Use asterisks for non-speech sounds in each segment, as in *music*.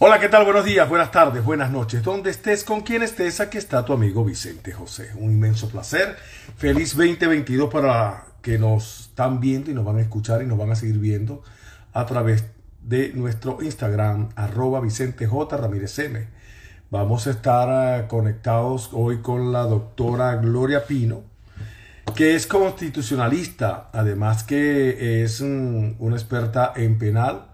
Hola, ¿qué tal? Buenos días, buenas tardes, buenas noches. Donde estés, con quien estés, aquí está tu amigo Vicente José. Un inmenso placer. Feliz 2022 para que nos están viendo y nos van a escuchar y nos van a seguir viendo a través de nuestro Instagram, arroba Vicente. Ramírez M. Vamos a estar eh, conectados hoy con la doctora Gloria Pino, que es constitucionalista, además que es una experta en penal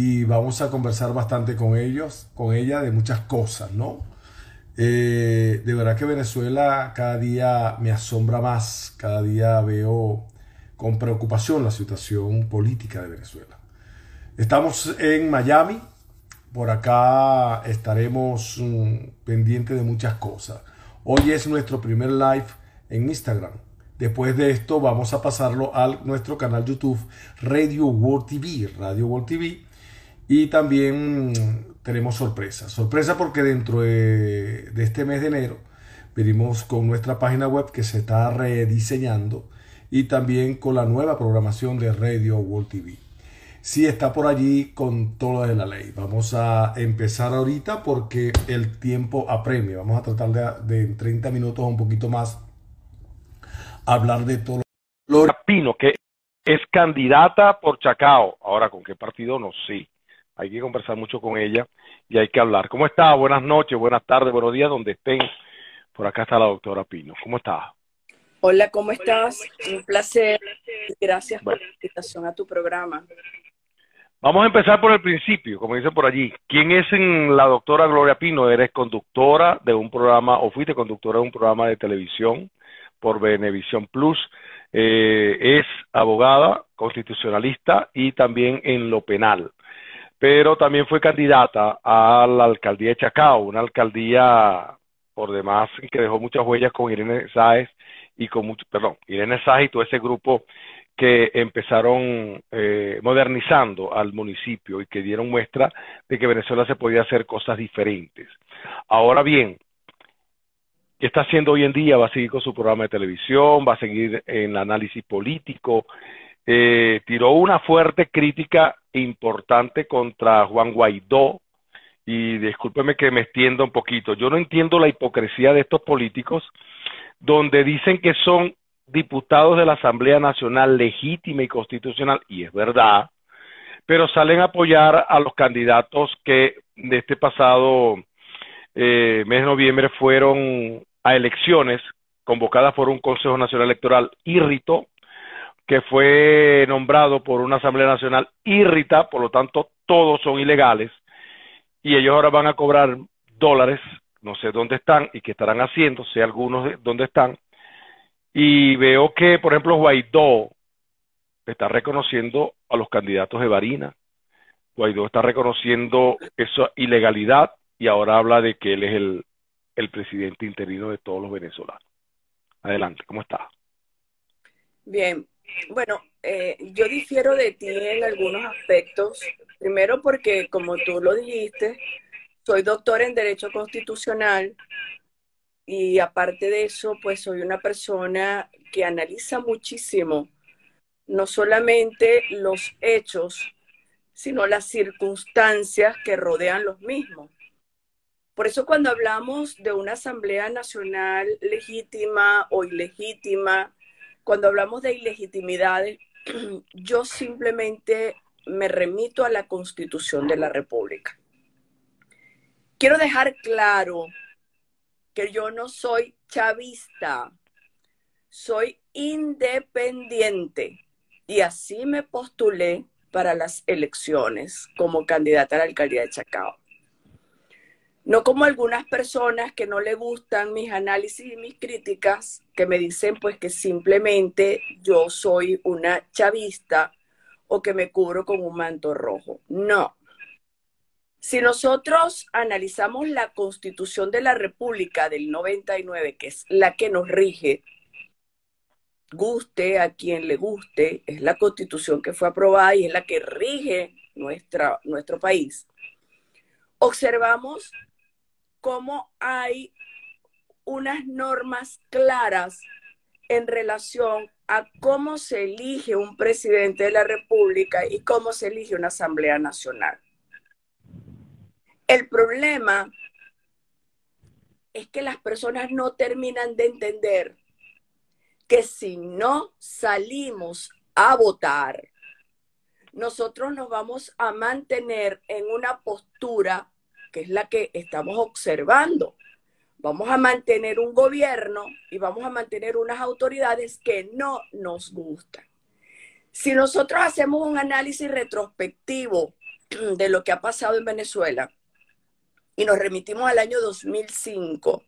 y vamos a conversar bastante con ellos, con ella de muchas cosas, ¿no? Eh, de verdad que Venezuela cada día me asombra más, cada día veo con preocupación la situación política de Venezuela. Estamos en Miami, por acá estaremos mm, pendientes de muchas cosas. Hoy es nuestro primer live en Instagram. Después de esto vamos a pasarlo a nuestro canal YouTube Radio World TV, Radio World TV. Y también tenemos sorpresa. Sorpresa porque dentro de, este mes de enero venimos con nuestra página web que se está rediseñando y también con la nueva programación de Radio World TV. Sí está por allí con todo de la ley. Vamos a empezar ahorita porque el tiempo apremia. Vamos a tratar de, de en 30 minutos un poquito más hablar de todo. Gloria Pino, que es candidata por Chacao. Ahora, ¿con qué partido? No sé. Hay que conversar mucho con ella y hay que hablar. ¿Cómo está? Buenas noches, buenas tardes, buenos días, donde estén. Por acá está la doctora Pino. ¿Cómo está? Hola, ¿cómo estás? Un placer. Gracias por la invitación a tu programa. Vamos a empezar por el principio, como dice por allí. ¿Quién es en la doctora Gloria Pino? Eres conductora de un programa, o fuiste conductora de un programa de televisión por Benevisión Plus. Eh, es abogada, constitucionalista y también en lo penal. Pero también fue candidata a la alcaldía de Chacao, una alcaldía por demás que dejó muchas huellas con Irene Sáez y con mucho, perdón, Irene Sáez y todo ese grupo que empezaron eh, modernizando al municipio y que dieron muestra de que Venezuela se podía hacer cosas diferentes. Ahora bien, ¿Qué está haciendo hoy en día? Va a seguir con su programa de televisión, va a seguir en el análisis político. Eh, tiró una fuerte crítica importante contra Juan Guaidó. Y discúlpeme que me extienda un poquito. Yo no entiendo la hipocresía de estos políticos donde dicen que son diputados de la Asamblea Nacional legítima y constitucional, y es verdad, pero salen a apoyar a los candidatos que de este pasado eh, mes de noviembre fueron a elecciones convocadas por un Consejo Nacional Electoral írrito, que fue nombrado por una Asamblea Nacional írrita, por lo tanto todos son ilegales, y ellos ahora van a cobrar dólares, no sé dónde están y qué estarán haciendo, sé algunos de dónde están, y veo que, por ejemplo, Guaidó está reconociendo a los candidatos de Varina, Guaidó está reconociendo esa ilegalidad y ahora habla de que él es el, el presidente interino de todos los venezolanos. Adelante, ¿cómo está? Bien, bueno, eh, yo difiero de ti en algunos aspectos. Primero porque, como tú lo dijiste, soy doctor en Derecho Constitucional y aparte de eso, pues soy una persona que analiza muchísimo no solamente los hechos, sino las circunstancias que rodean los mismos. Por eso cuando hablamos de una Asamblea Nacional legítima o ilegítima, cuando hablamos de ilegitimidades, *clears throat* yo simplemente me remito a la Constitución de la República. Quiero dejar claro que yo no soy chavista, soy independiente y así me postulé para las elecciones como candidata a la alcaldía de Chacao. No como algunas personas que no le gustan mis análisis y mis críticas, que me dicen pues que simplemente yo soy una chavista o que me cubro con un manto rojo. No. Si nosotros analizamos la constitución de la República del 99, que es la que nos rige, guste a quien le guste, es la constitución que fue aprobada y es la que rige nuestra, nuestro país, observamos cómo hay unas normas claras en relación a cómo se elige un presidente de la República y cómo se elige una Asamblea Nacional. El problema es que las personas no terminan de entender que si no salimos a votar, nosotros nos vamos a mantener en una postura que es la que estamos observando. Vamos a mantener un gobierno y vamos a mantener unas autoridades que no nos gustan. Si nosotros hacemos un análisis retrospectivo de lo que ha pasado en Venezuela y nos remitimos al año 2005,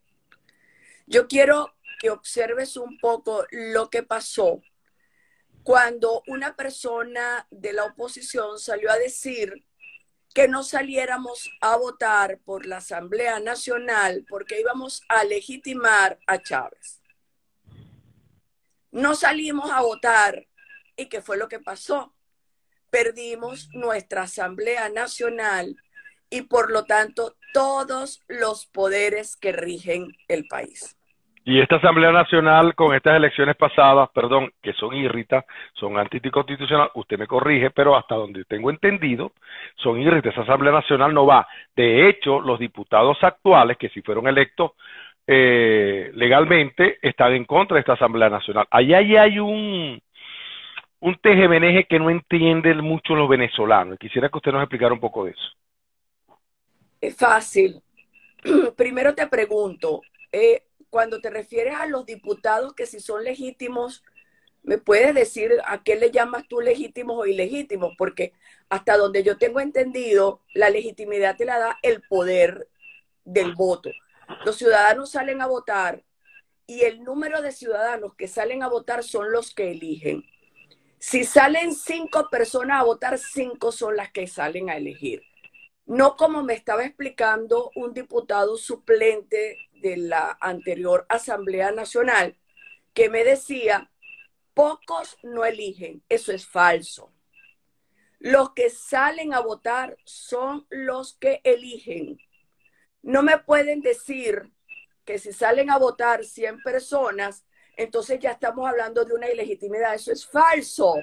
yo quiero que observes un poco lo que pasó cuando una persona de la oposición salió a decir que no saliéramos a votar por la Asamblea Nacional porque íbamos a legitimar a Chávez. No salimos a votar y qué fue lo que pasó. Perdimos nuestra Asamblea Nacional y por lo tanto todos los poderes que rigen el país. Y esta Asamblea Nacional, con estas elecciones pasadas, perdón, que son irritas, son anticonstitucionales, usted me corrige, pero hasta donde tengo entendido, son irritas. Esa Asamblea Nacional no va. De hecho, los diputados actuales, que si fueron electos eh, legalmente, están en contra de esta Asamblea Nacional. Allá hay un, un que no entienden mucho los venezolanos. Quisiera que usted nos explicara un poco de eso. Es fácil. *clears throat* Primero te pregunto, eh, cuando te refieres a los diputados que si son legítimos, ¿me puedes decir a qué le llamas tú legítimos o ilegítimos? Porque hasta donde yo tengo entendido, la legitimidad te la da el poder del voto. Los ciudadanos salen a votar y el número de ciudadanos que salen a votar son los que eligen. Si salen cinco personas a votar, cinco son las que salen a elegir. No como me estaba explicando un diputado suplente de la anterior Asamblea Nacional, que me decía, pocos no eligen. Eso es falso. Los que salen a votar son los que eligen. No me pueden decir que si salen a votar 100 personas, entonces ya estamos hablando de una ilegitimidad. Eso es falso.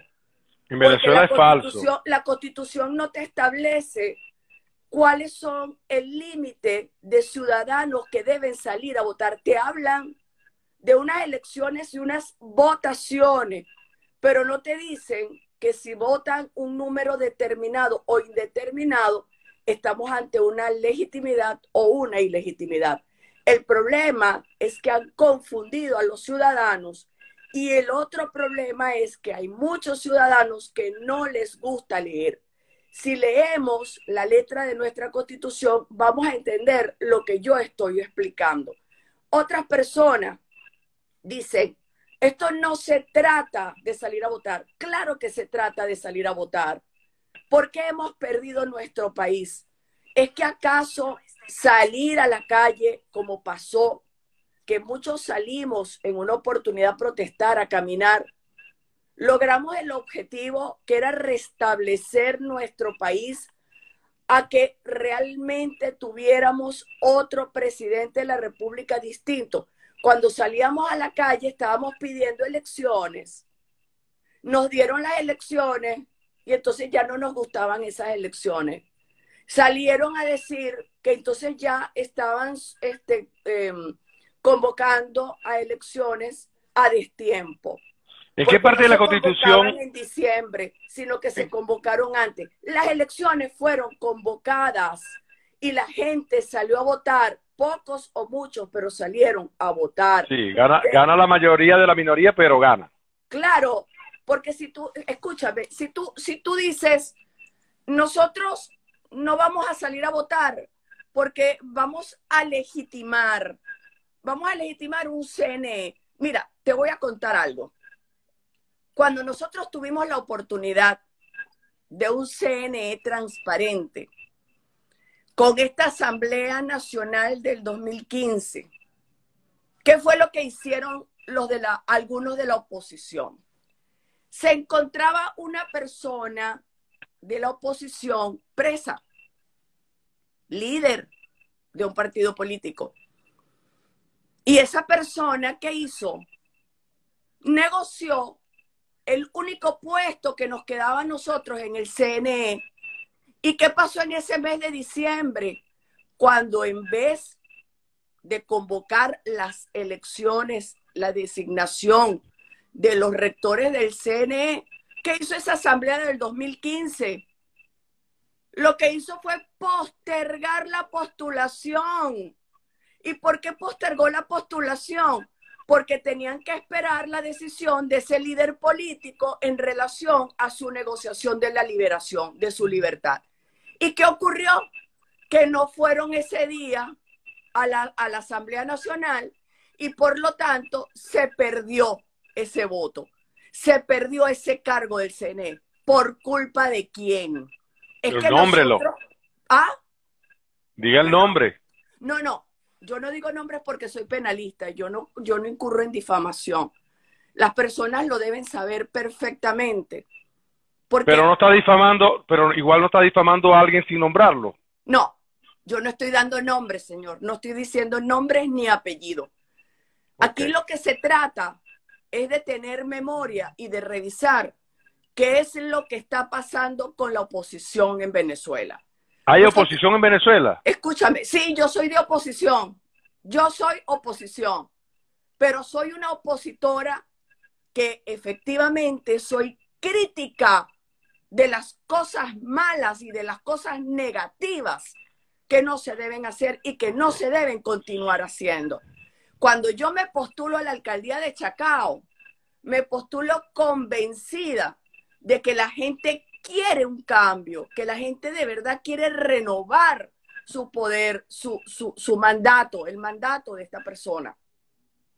En Venezuela es falso. La constitución no te establece cuáles son el límite de ciudadanos que deben salir a votar. Te hablan de unas elecciones y unas votaciones, pero no te dicen que si votan un número determinado o indeterminado, estamos ante una legitimidad o una ilegitimidad. El problema es que han confundido a los ciudadanos y el otro problema es que hay muchos ciudadanos que no les gusta leer. Si leemos la letra de nuestra constitución, vamos a entender lo que yo estoy explicando. Otras personas dicen, esto no se trata de salir a votar. Claro que se trata de salir a votar. ¿Por qué hemos perdido nuestro país? ¿Es que acaso salir a la calle, como pasó, que muchos salimos en una oportunidad a protestar, a caminar, logramos el objetivo que era restablecer nuestro país a que realmente tuviéramos otro presidente de la República distinto. Cuando salíamos a la calle estábamos pidiendo elecciones. Nos dieron las elecciones y entonces ya no nos gustaban esas elecciones salieron a decir que entonces ya estaban este, em, convocando a elecciones a destiempo. ¿En qué parte de la Constitución? En diciembre, sino que se convocaron antes. Las elecciones fueron convocadas y la gente salió a votar, pocos o muchos, pero salieron a votar. Sí, gana, gana la mayoría de la minoría, pero gana. Claro, porque si tú, escúchame, si tú, si tú dices, nosotros no vamos a salir a votar porque vamos a legitimar, vamos a legitimar un CNE. Mira, te voy a contar algo. Cuando nosotros tuvimos la oportunidad de un CNE transparente con esta Asamblea Nacional del 2015, ¿qué fue lo que hicieron los de la, algunos de la oposición? Se encontraba una persona de la oposición presa, líder de un partido político. Y esa persona que hizo, negoció el único puesto que nos quedaba a nosotros en el CNE. ¿Y qué pasó en ese mes de diciembre? cuando en vez de convocar las elecciones, la designación de los rectores del CNE, ¿qué hizo esa asamblea del 2015? Lo que hizo fue postergar la postulación. ¿Y por qué postergó la postulación? Porque tenían que esperar la decisión de ese líder político en relación a su negociación de la liberación, de su libertad. ¿Y qué ocurrió? Que no fueron ese día a la, a la Asamblea Nacional y por lo tanto se perdió ese voto, se perdió ese cargo del CNE. ¿Por culpa de quién? Es que nómbrelo. ¿Ah? Diga el nombre. No, no. Yo no digo nombres porque soy penalista. Yo no, yo no incurro en difamación. Las personas lo deben saber perfectamente. pero no está difamando, pero igual no está difamando a alguien sin nombrarlo. No, yo no estoy dando nombres, señor. No estoy diciendo nombres ni apellido. Aquí lo que se trata es de tener memoria y de revisar qué es lo que está pasando con la oposición en Venezuela. ¿Hay oposición en Venezuela? Escúchame, sí, yo soy de oposición. Yo soy oposición, pero soy una opositora que efectivamente soy crítica de las cosas malas y de las cosas negativas que no se deben hacer y que no se deben continuar haciendo. Cuando yo me postulo a la alcaldía de Chacao, me postulo convencida de que la gente quiere un cambio, que la gente de verdad quiere renovar su poder, su, su, mandato, el mandato de esta persona.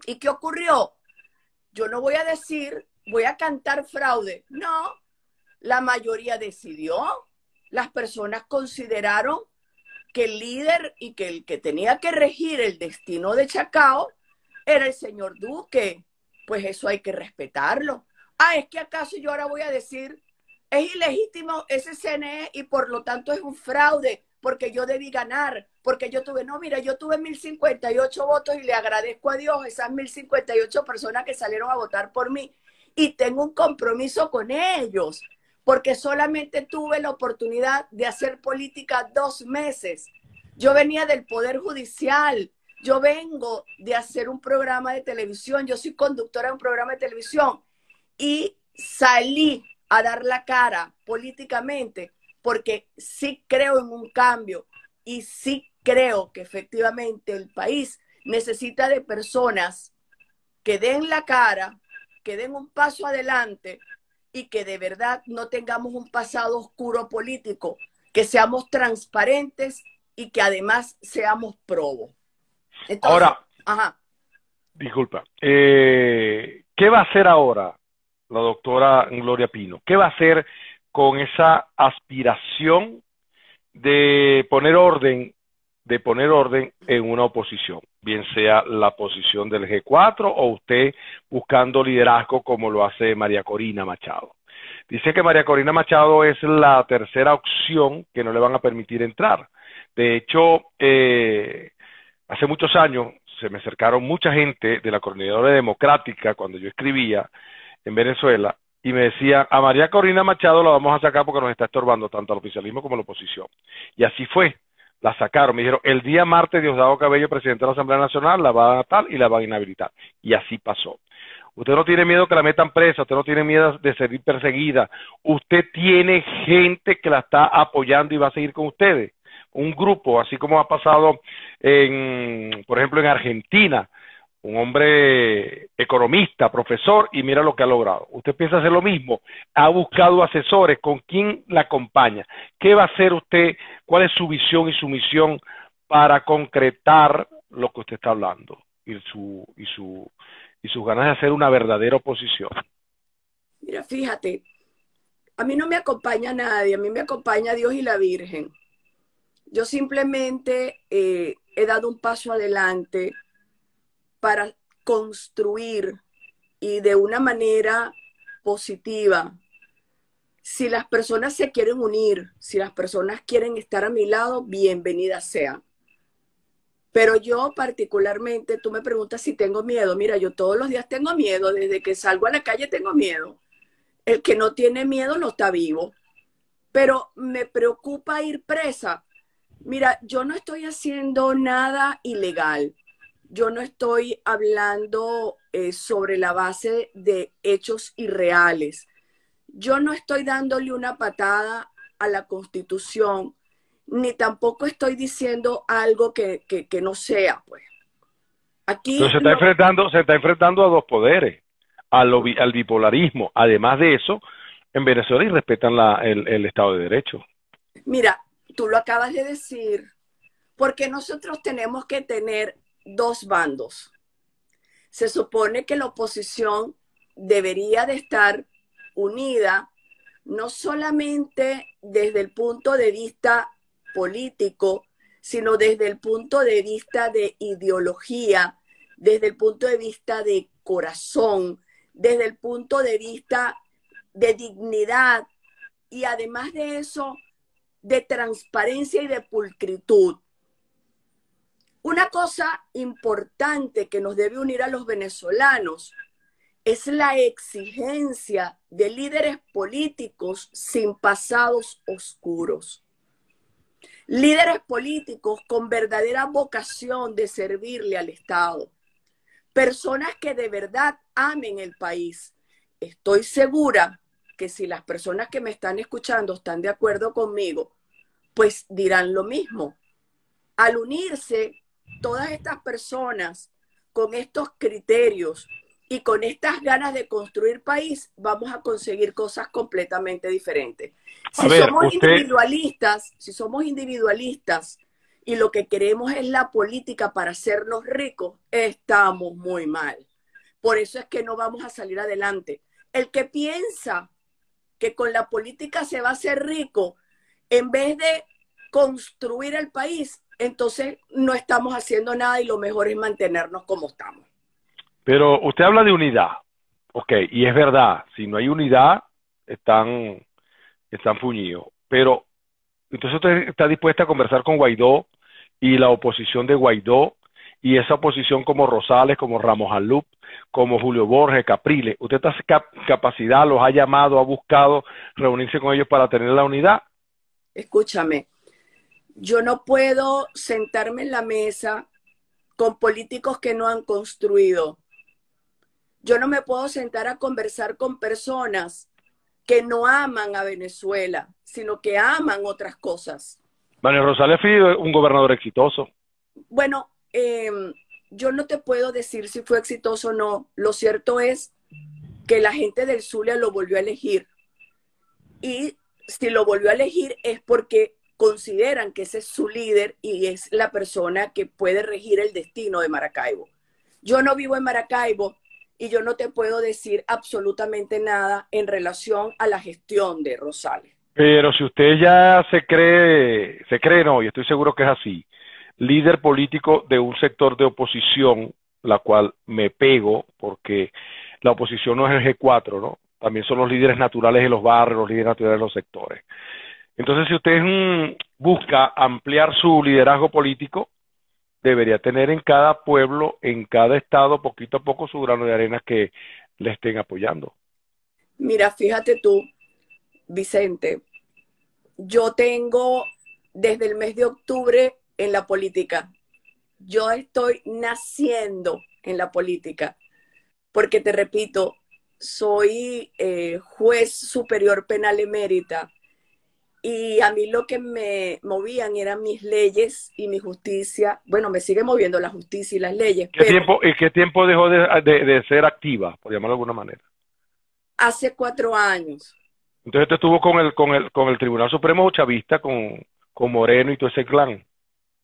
¿Y qué ocurrió? Yo no voy a decir, voy a cantar fraude. No, la mayoría decidió, las personas consideraron que el líder y que el que tenía que regir el destino de Chacao era el señor Duque. Pues eso hay que respetarlo. Ah, es que acaso yo ahora voy a decir, es ilegítimo ese CNE y por lo tanto es un fraude porque yo debí ganar, porque yo tuve, no, mira, yo tuve 1058 votos y le agradezco a Dios esas 1058 personas que salieron a votar por mí y tengo un compromiso con ellos, porque solamente tuve la oportunidad de hacer política dos meses. Yo venía del Poder Judicial, yo vengo de hacer un programa de televisión, yo soy conductora de un programa de televisión y salí a dar la cara políticamente porque sí creo en un cambio y sí creo que efectivamente el país necesita de personas que den la cara, que den un paso adelante y que de verdad no tengamos un pasado oscuro político, que seamos transparentes y que además seamos probos. Ahora, disculpa, eh, ¿qué va a hacer ahora la doctora Gloria Pino. ¿Qué va a hacer con esa aspiración de poner orden, de poner orden en una oposición, bien sea la posición del G4 o usted buscando liderazgo como lo hace María Corina Machado? Dice que María Corina Machado es la tercera opción que no le van a permitir entrar. De hecho, eh, hace muchos años se me acercaron mucha gente de la coordinadora democrática cuando yo escribía en Venezuela y me decía, a María Corina Machado la vamos a sacar porque nos está estorbando tanto al oficialismo como a la oposición. Y así fue, la sacaron. Me dijeron, el día martes Diosdado Cabello, presidente de la Asamblea Nacional, la va a tal y la va a inhabilitar. Y así pasó. Usted no tiene miedo que la metan presa, usted no tiene miedo de ser perseguida, usted tiene gente que la está apoyando y va a seguir con ustedes. Un grupo, así como ha pasado en, por ejemplo, en Argentina, un hombre economista, profesor, y mira lo que ha logrado. Usted piensa hacer lo mismo. Ha buscado asesores. ¿Con quién la acompaña? ¿Qué va a hacer usted? ¿Cuál es su visión y su misión para concretar lo que usted está hablando y, su, y, su, y sus ganas de hacer una verdadera oposición? Mira, fíjate, a mí no me acompaña nadie, a mí me acompaña Dios y la Virgen. Yo simplemente eh, he dado un paso adelante para construir y de una manera positiva. Si las personas se quieren unir, si las personas quieren estar a mi lado, bienvenidas sean. Pero yo particularmente, tú me preguntas si tengo miedo. Mira, yo todos los días tengo miedo, desde que salgo a la calle tengo miedo. El que no tiene miedo no está vivo. Pero me preocupa ir presa Mira, yo no estoy haciendo nada ilegal. Yo no estoy hablando eh, sobre la base de hechos irreales. Yo no estoy dándole una patada a la constitución, ni tampoco estoy diciendo algo que, no sea, pues. Aquí se está enfrentando, se está enfrentando a dos poderes, al, al bipolarismo. Además de eso, en Venezuela y respetan el, Estado de Derecho. Mira, tú lo acabas de decir, porque nosotros tenemos que tener dos bandos. Se supone que la oposición debería de estar unida, no solamente desde el punto de vista político, sino desde el punto de vista de ideología, desde el punto de vista de corazón, desde el punto de vista de dignidad y además de eso, de transparencia y de pulcritud. Una cosa importante que nos debe unir a los venezolanos es la exigencia de líderes políticos sin pasados oscuros. Líderes políticos con verdadera vocación de servirle al Estado. Personas que de verdad amen el país. Estoy segura que si las personas que me están escuchando están de acuerdo conmigo, pues dirán lo mismo. Al unirse todas estas personas con estos criterios y con estas ganas de construir país, vamos a conseguir cosas completamente diferentes. Si somos individualistas, si somos individualistas y lo que queremos es la política para hacernos ricos, estamos muy mal. Por eso es que no vamos a salir adelante. El que piensa que con la política se va a hacer rico, en vez de construir el país, entonces no estamos haciendo nada y lo mejor es mantenernos como estamos. Pero usted habla de unidad, ok, y es verdad, si no hay unidad, están, están fuñidos. Pero entonces usted está dispuesta a conversar con Guaidó y la oposición de Guaidó y esa oposición como Rosales, como Ramos Alup, como Julio Borges, Capriles. ¿Usted está capacidad, los ha llamado, ha buscado reunirse con ellos para tener la unidad? Escúchame, yo no puedo sentarme en la mesa con políticos que no han construido. Yo no me puedo sentar a conversar con personas que no aman a Venezuela, sino que aman otras cosas. Manuel Rosales fue un gobernador exitoso. Bueno, em, yo no te puedo decir si fue exitoso o no. Lo cierto es que la gente del Zulia lo volvió a elegir. Y si lo volvió a elegir es porque consideran que ese es su líder y es la persona que puede regir el destino de Maracaibo. Yo no vivo en Maracaibo y yo no te puedo decir absolutamente nada en relación a la gestión de Rosales. Pero si usted ya se cree, se cree no, y estoy seguro que es así, líder político de un sector de oposición, la cual me pego porque la oposición no es el G4, ¿no? También son los líderes naturales de los barrios, los líderes naturales de los sectores. Entonces, si usted busca ampliar su liderazgo político, debería tener en cada pueblo, en cada estado, poquito a poco su grano de arena que le estén apoyando. Mira, fíjate tú, Vicente, yo tengo desde el mes de octubre en la política. Yo estoy naciendo en la política, porque te repito, soy eh, juez superior penal emérita y a mí lo que me movían eran mis leyes y mi justicia. Bueno, me sigue moviendo la justicia y las leyes. ¿Qué tiempo, ¿Y qué tiempo dejó de, ser activa, por llamarlo de alguna manera? Hace cuatro años. Entonces usted estuvo con el, con el, con el Tribunal Supremo Chavista, con, con Moreno y todo ese clan.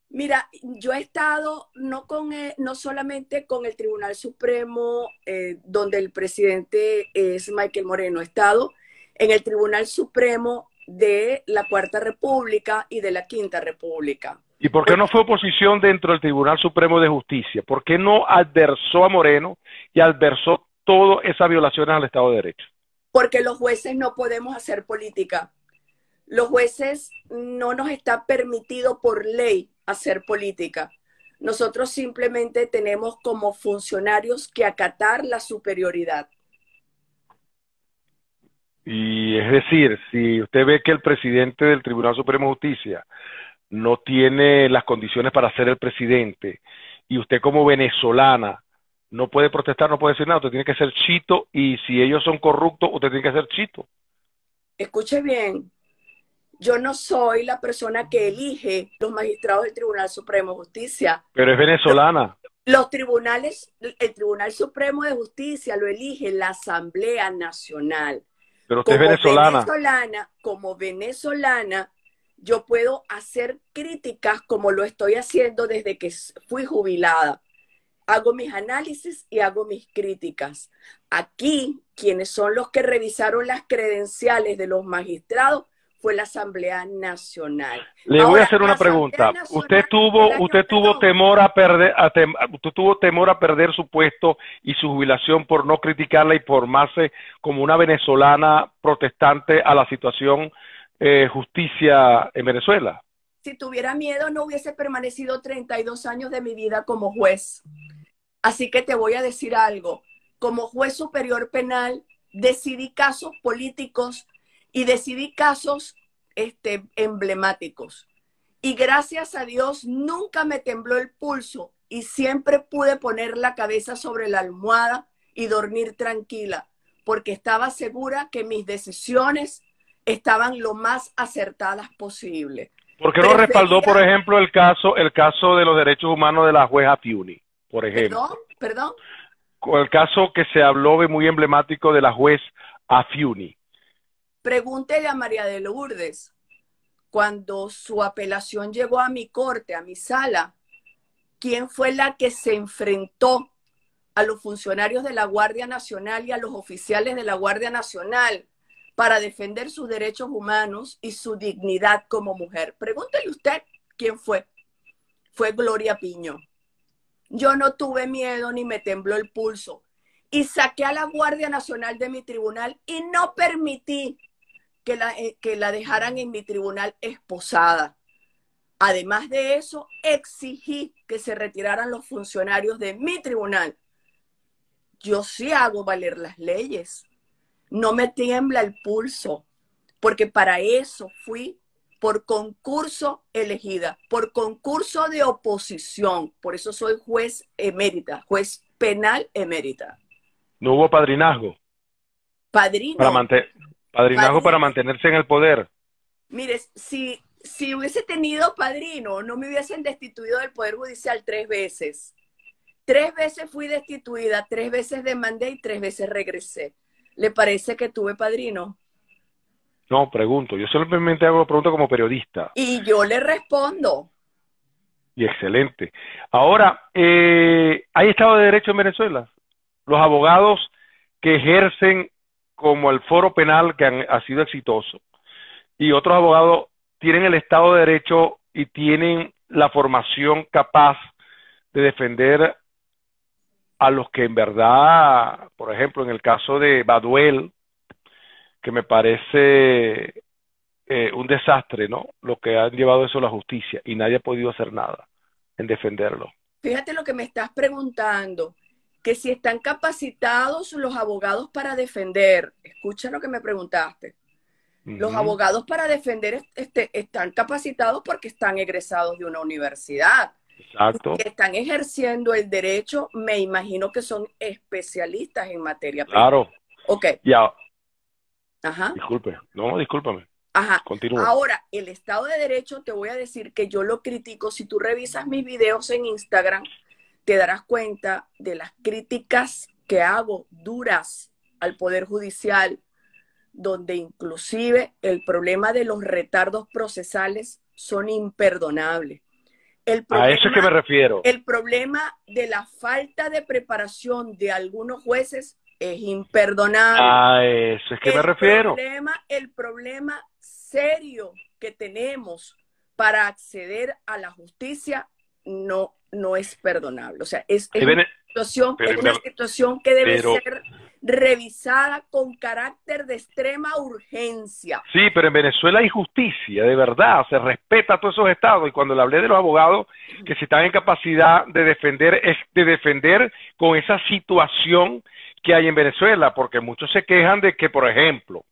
Mira, yo he estado no, con no solamente con el Tribunal Supremo, eh, donde el presidente es Michael Moreno, he estado en el Tribunal Supremo de la Cuarta República y de la Quinta República. ¿Y por qué no fue oposición dentro del Tribunal Supremo de Justicia? ¿Por qué no adversó a Moreno y adversó todas esas violaciones al Estado de Derecho? Porque los jueces no podemos hacer política. Los jueces no nos está permitido por ley hacer política. Nosotros simplemente tenemos como funcionarios que acatar la superioridad. Y es decir, si usted ve que el presidente del Tribunal Supremo de Justicia no tiene las condiciones para ser el presidente y usted como venezolana no puede protestar, no puede decir nada, usted tiene que ser chito y si ellos son corruptos, usted tiene que ser chito. Escuche bien, yo no soy la persona que elige los magistrados del Tribunal Supremo de Justicia. Pero es venezolana. Los tribunales, el Tribunal Supremo de Justicia lo elige la Asamblea Nacional. Pero usted es venezolana. venezolana. Como venezolana, yo puedo hacer críticas como lo estoy haciendo desde que fui jubilada. Hago mis análisis y hago mis críticas. Aquí, quienes son los que revisaron las credenciales de los magistrados fue la Asamblea Nacional. Le voy a hacer una pregunta. Usted tuvo, usted tuvo temor a perder, usted tuvo temor a perder su puesto y su jubilación por no criticarla y formarse como una venezolana protestante a la situación eh, justicia en Venezuela. Si tuviera miedo no hubiese permanecido 32 años de mi vida como juez. Así que te voy a decir algo. Como juez superior penal decidí casos políticos y decidí casos este, emblemáticos. Y gracias a Dios nunca me tembló el pulso y siempre pude poner la cabeza sobre la almohada y dormir tranquila, porque estaba segura que mis decisiones estaban lo más acertadas posible. ¿Por qué no respaldó, por ejemplo, el caso, el caso de los derechos humanos de la jueza Fiuni, por ejemplo? Perdón, perdón. El caso que se habló de muy emblemático de la juez Afiuni. Pregúntele a María de Lourdes, cuando su apelación llegó a mi corte, a mi sala, ¿quién fue la que se enfrentó a los funcionarios de la Guardia Nacional y a los oficiales de la Guardia Nacional para defender sus derechos humanos y su dignidad como mujer? Pregúntele usted quién fue. Fue Gloria Piño. Yo no tuve miedo ni me tembló el pulso y saqué a la Guardia Nacional de mi tribunal y no permití que la, eh, que la dejaran en mi tribunal esposada. Además de eso, exigí que se retiraran los funcionarios de mi tribunal. Yo sí hago valer las leyes. No me tiembla el pulso, porque para eso fui por concurso elegida, por concurso de oposición. Por eso soy juez emérita, juez penal emérita. ¿No hubo padrinazgo? Padrino. Para, mantener Padrinazgo para mantenerse en el poder. Mire, si, si hubiese tenido padrino, no me hubiesen destituido del Poder Judicial tres veces. Tres veces fui destituida, tres veces demandé y tres veces regresé. ¿Le parece que tuve padrino? No, pregunto. Yo solamente hago la pregunta como periodista. Y yo le respondo. Y excelente. Ahora, eh, ¿hay Estado de Derecho en Venezuela? Los abogados que ejercen como el foro penal que ha sido exitoso y otros abogados tienen el Estado de Derecho y tienen la formación capaz de defender a los que en verdad, por ejemplo, en el caso de Baduel, que me parece eh, un desastre, ¿no? Lo que han llevado eso a la justicia y nadie ha podido hacer nada en defenderlo. Fíjate lo que me estás preguntando que si están capacitados los abogados para defender, escucha lo que me preguntaste, los abogados para defender este, están capacitados porque están egresados de una universidad. Exacto. están ejerciendo el derecho, me imagino que son especialistas en materia Claro. Ok. Ya. Ajá. Disculpe. No, discúlpame. Ajá. Continúa. Ahora, el Estado de Derecho, te voy a decir que yo lo critico. Si tú revisas mis videos en Instagram, te darás cuenta de las críticas que hago duras al Poder Judicial, donde inclusive el problema de los retardos procesales son imperdonables. a eso es que me refiero. El problema de la falta de preparación de algunos jueces es imperdonable. A eso es que me refiero. Problema, el problema serio que tenemos para acceder a la justicia no no es perdonable. O sea, es, una, situación, una situación que debe ser revisada con carácter de extrema urgencia. Sí, pero en Venezuela hay justicia, de verdad, se respeta a todos esos estados. Y cuando le hablé de los abogados que se están en capacidad de defender, es de defender con esa situación que hay en Venezuela, porque muchos se quejan de que, por ejemplo,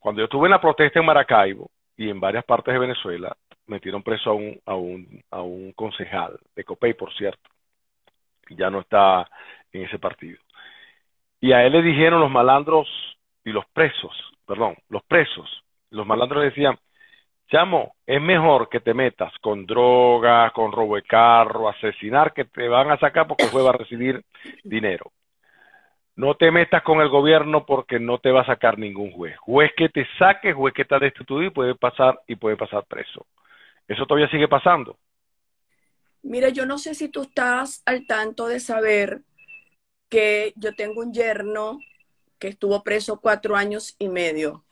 cuando yo estuve en la protesta en Maracaibo y en varias partes de Venezuela, metieron preso a un, a un, a un concejal de Copey, por cierto. Ya no está en ese partido. Y a él le dijeron los malandros y los presos, perdón, los presos, los malandros decían, chamo, es mejor que te metas con drogas, con robo de carro, asesinar, que te van a sacar porque va a recibir dinero. No te metas con el gobierno porque no te va a sacar ningún juez. Juez que te saque, juez que está destituido y puede pasar y puede pasar preso. Eso todavía sigue pasando. Mira, yo no sé si tú estás al tanto de saber que yo tengo un yerno que estuvo preso cuatro años y medio,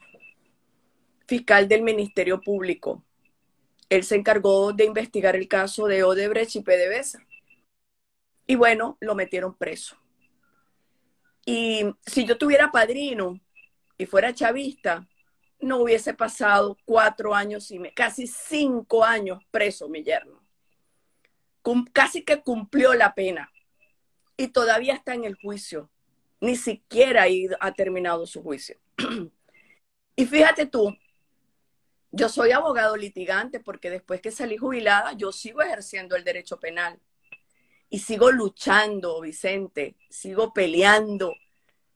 fiscal del Ministerio Público. Él se encargó de investigar el caso de Odebrecht y PDVSA. Y bueno, lo metieron preso. Y si yo tuviera padrino y fuera chavista, no hubiese pasado cuatro años y casi cinco años preso mi yerno. casi que cumplió la pena y todavía está en el juicio. Ni siquiera ha terminado su juicio. *clears throat* y fíjate tú, yo soy abogado litigante porque después que salí jubilada, yo sigo ejerciendo el derecho penal. Y sigo luchando, Vicente, sigo peleando.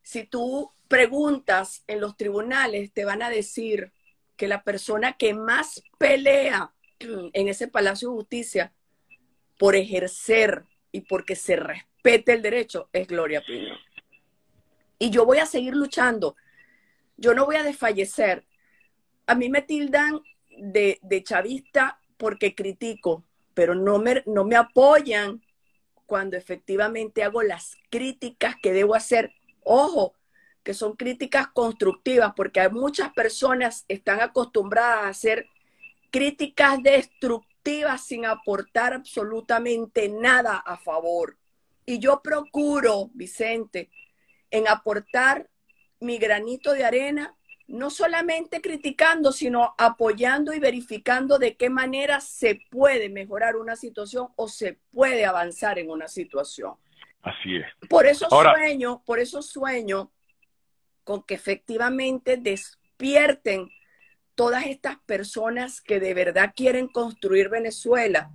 Si tú preguntas en los tribunales, te van a decir que la persona que más pelea *clears throat* en ese Palacio de Justicia por ejercer y porque se respeta pete el derecho es Gloria Pino. Y yo voy a seguir luchando. Yo no voy a desfallecer. A mí me tildan de, chavista porque critico, pero no me, no me apoyan cuando efectivamente hago las críticas que debo hacer. Ojo, que son críticas constructivas, porque hay muchas personas están acostumbradas a hacer críticas destructivas sin aportar absolutamente nada a favor. Y yo procuro, Vicente, en aportar mi granito de arena, no solamente criticando, sino apoyando y verificando de qué manera se puede mejorar una situación o se puede avanzar en una situación. Así es. Por eso sueño, por eso sueño con que efectivamente despierten todas estas personas que de verdad quieren construir Venezuela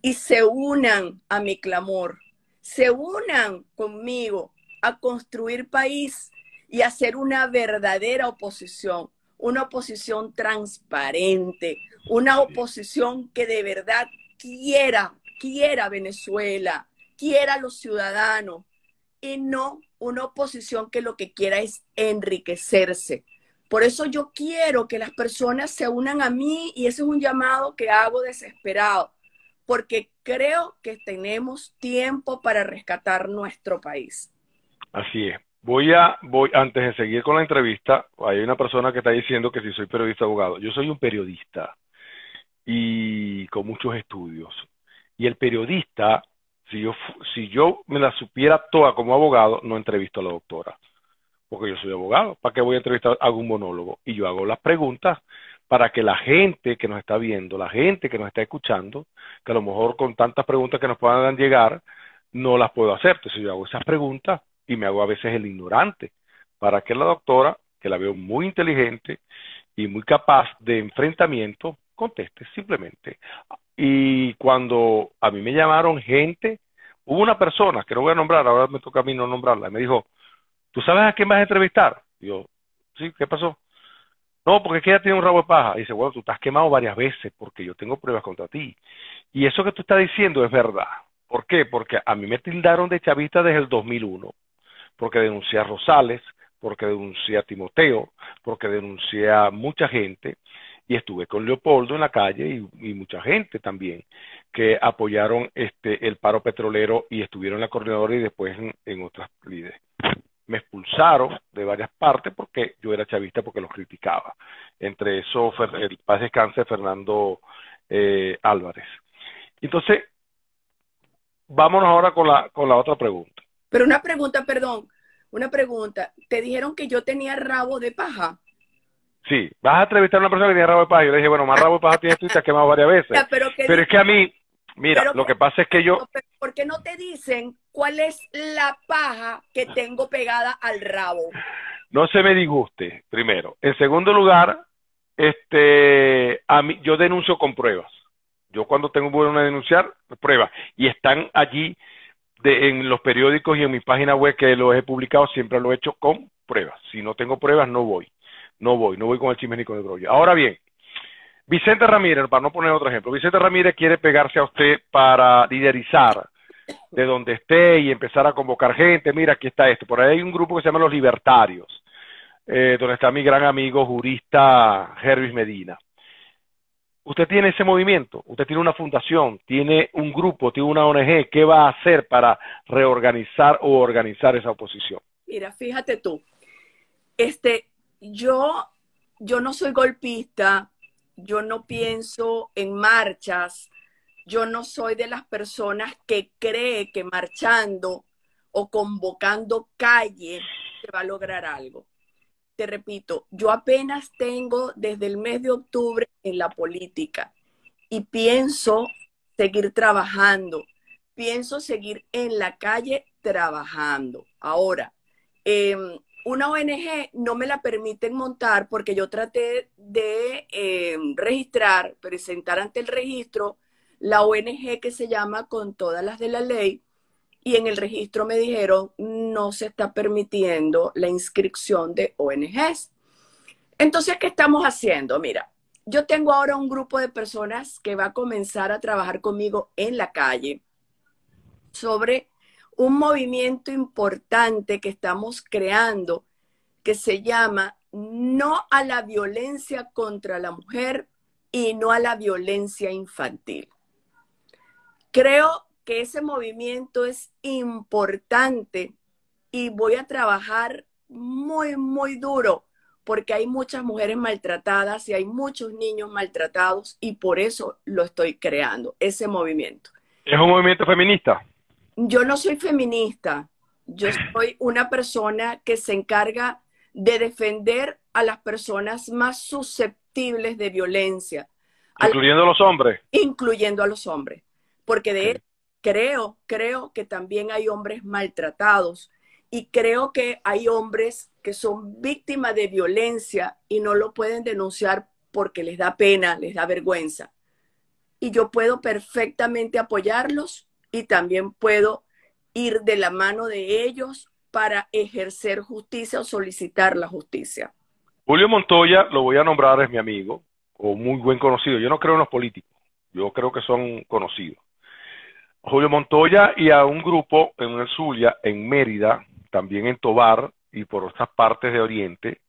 y se unan a mi clamor se unan conmigo a construir país y hacer una verdadera oposición, una oposición transparente, una oposición que de verdad quiera, quiera Venezuela, quiera los ciudadanos y no una oposición que lo que quiera es enriquecerse. Por eso yo quiero que las personas se unan a mí y ese es un llamado que hago desesperado porque creo que tenemos tiempo para rescatar nuestro país. Así es. Voy a, voy, antes de seguir con la entrevista, hay una persona que está diciendo que si soy periodista abogado. Yo soy un periodista y con muchos estudios. Y el periodista, si yo, si yo me la supiera toda como abogado, no entrevisto a la doctora. Porque yo soy abogado. ¿Para qué voy a entrevistar? Hago un monólogo y yo hago las preguntas para que la gente que nos está viendo, la gente que nos está escuchando, que a lo mejor con tantas preguntas que nos puedan llegar, no las puedo hacer. Entonces yo hago esas preguntas y me hago a veces el ignorante, para que la doctora, que la veo muy inteligente y muy capaz de enfrentamiento, conteste simplemente. Y cuando a mí me llamaron gente, hubo una persona, que no voy a nombrar, ahora me toca a mí no nombrarla, me dijo, ¿tú sabes a quién vas a entrevistar? Yo, sí, ¿qué pasó? No, porque es que ella tiene un rabo de paja. Y dice, bueno, tú estás quemado varias veces porque yo tengo pruebas contra ti. Y eso que tú estás diciendo es verdad. ¿Por qué? Porque a mí me tildaron de chavista desde el 2001, porque denuncié a Rosales, porque denuncié a Timoteo, porque denuncié a mucha gente y estuve con Leopoldo en la calle y, mucha gente también que apoyaron este el paro petrolero y estuvieron en la coordinadora y después en, en otras líderes me expulsaron de varias partes porque yo era chavista porque los criticaba. Entre eso, el paz descanse Fernando eh, Álvarez. Entonces, vámonos ahora con la, con la otra pregunta. Pero una pregunta, perdón, una pregunta. ¿Te dijeron que yo tenía rabo de paja? Sí, vas a entrevistar a una persona que tiene rabo de paja. Yo le dije, bueno, más rabo de paja tienes tú y te has quemado varias veces. pero, pero es que a mí, Mira, lo que pasa es que yo... ¿Por qué no te dicen cuál es la paja que tengo pegada al rabo? No se me disguste, primero. En segundo lugar, este, a mí, yo denuncio con pruebas. Yo cuando tengo bueno denunciar, pruebas. Y están allí de, en los periódicos y en mi página web que los he publicado, siempre lo he hecho con pruebas. Si no tengo pruebas, no voy. No voy, no voy con el chisme ni con el brollo. Ahora bien, Vicente Ramírez, para no poner otro ejemplo, Vicente Ramírez quiere pegarse a usted para liderizar de donde esté y empezar a convocar gente. Mira, aquí está esto. Por ahí hay un grupo que se llama Los Libertarios, eh, donde está mi gran amigo jurista Hervis Medina. Usted tiene ese movimiento, usted tiene una fundación, tiene un grupo, tiene una ONG. ¿Qué va a hacer para reorganizar o organizar esa oposición? Mira, fíjate tú, este, yo, yo no soy golpista, yo no pienso en marchas, yo no soy de las personas que cree que marchando o convocando calle se va a lograr algo. Te repito, yo apenas tengo desde el mes de octubre en la política y pienso seguir trabajando, pienso seguir en la calle trabajando. Ahora, em, una ONG no me la permiten montar porque yo traté de eh, registrar, presentar ante el registro la ONG que se llama Con todas las de la ley y en el registro me dijeron no se está permitiendo la inscripción de ONGs. Entonces, ¿qué estamos haciendo? Mira, yo tengo ahora un grupo de personas que va a comenzar a trabajar conmigo en la calle sobre un movimiento importante que estamos creando que se llama No a la violencia contra la mujer y no a la violencia infantil. Creo que ese movimiento es importante y voy a trabajar muy, muy duro porque hay muchas mujeres maltratadas y hay muchos niños maltratados y por eso lo estoy creando, ese movimiento. ¿Es un movimiento feminista? Yo no soy feminista, yo *laughs* soy una persona que se encarga de defender a las personas más susceptibles de violencia. Incluyendo a los hombres. Incluyendo a los hombres. Porque de él creo, creo que también hay hombres maltratados y creo que hay hombres que son víctimas de violencia y no lo pueden denunciar porque les da pena, les da vergüenza. Y yo puedo perfectamente apoyarlos y también puedo ir de la mano de ellos para ejercer justicia o solicitar la justicia. Julio Montoya, lo voy a nombrar, es mi amigo, o muy buen conocido. Yo no creo en los políticos, yo creo que son conocidos. Julio Montoya y a un grupo en el Zulia, en Mérida, también en Tobar y por otras partes de Oriente,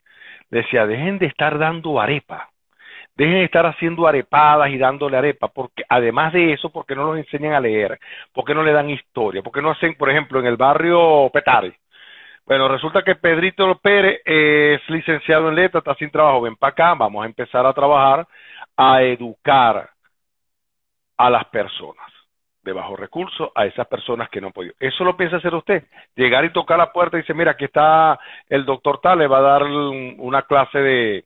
decía, dejen de estar dando arepa dejen de estar haciendo arepadas y dándole arepa, porque además de eso, porque no los enseñan a leer, porque no le dan historia, porque no hacen, por ejemplo, en el barrio Petare. Bueno, resulta que Pedrito Pérez es licenciado en letras, está sin trabajo, ven para acá, vamos a empezar a trabajar, a educar a las personas de bajo recursos, a esas personas que no han podido. Eso lo piensa hacer usted. Llegar y tocar la puerta y dice, mira, aquí está el doctor tal, le va a dar una clase de,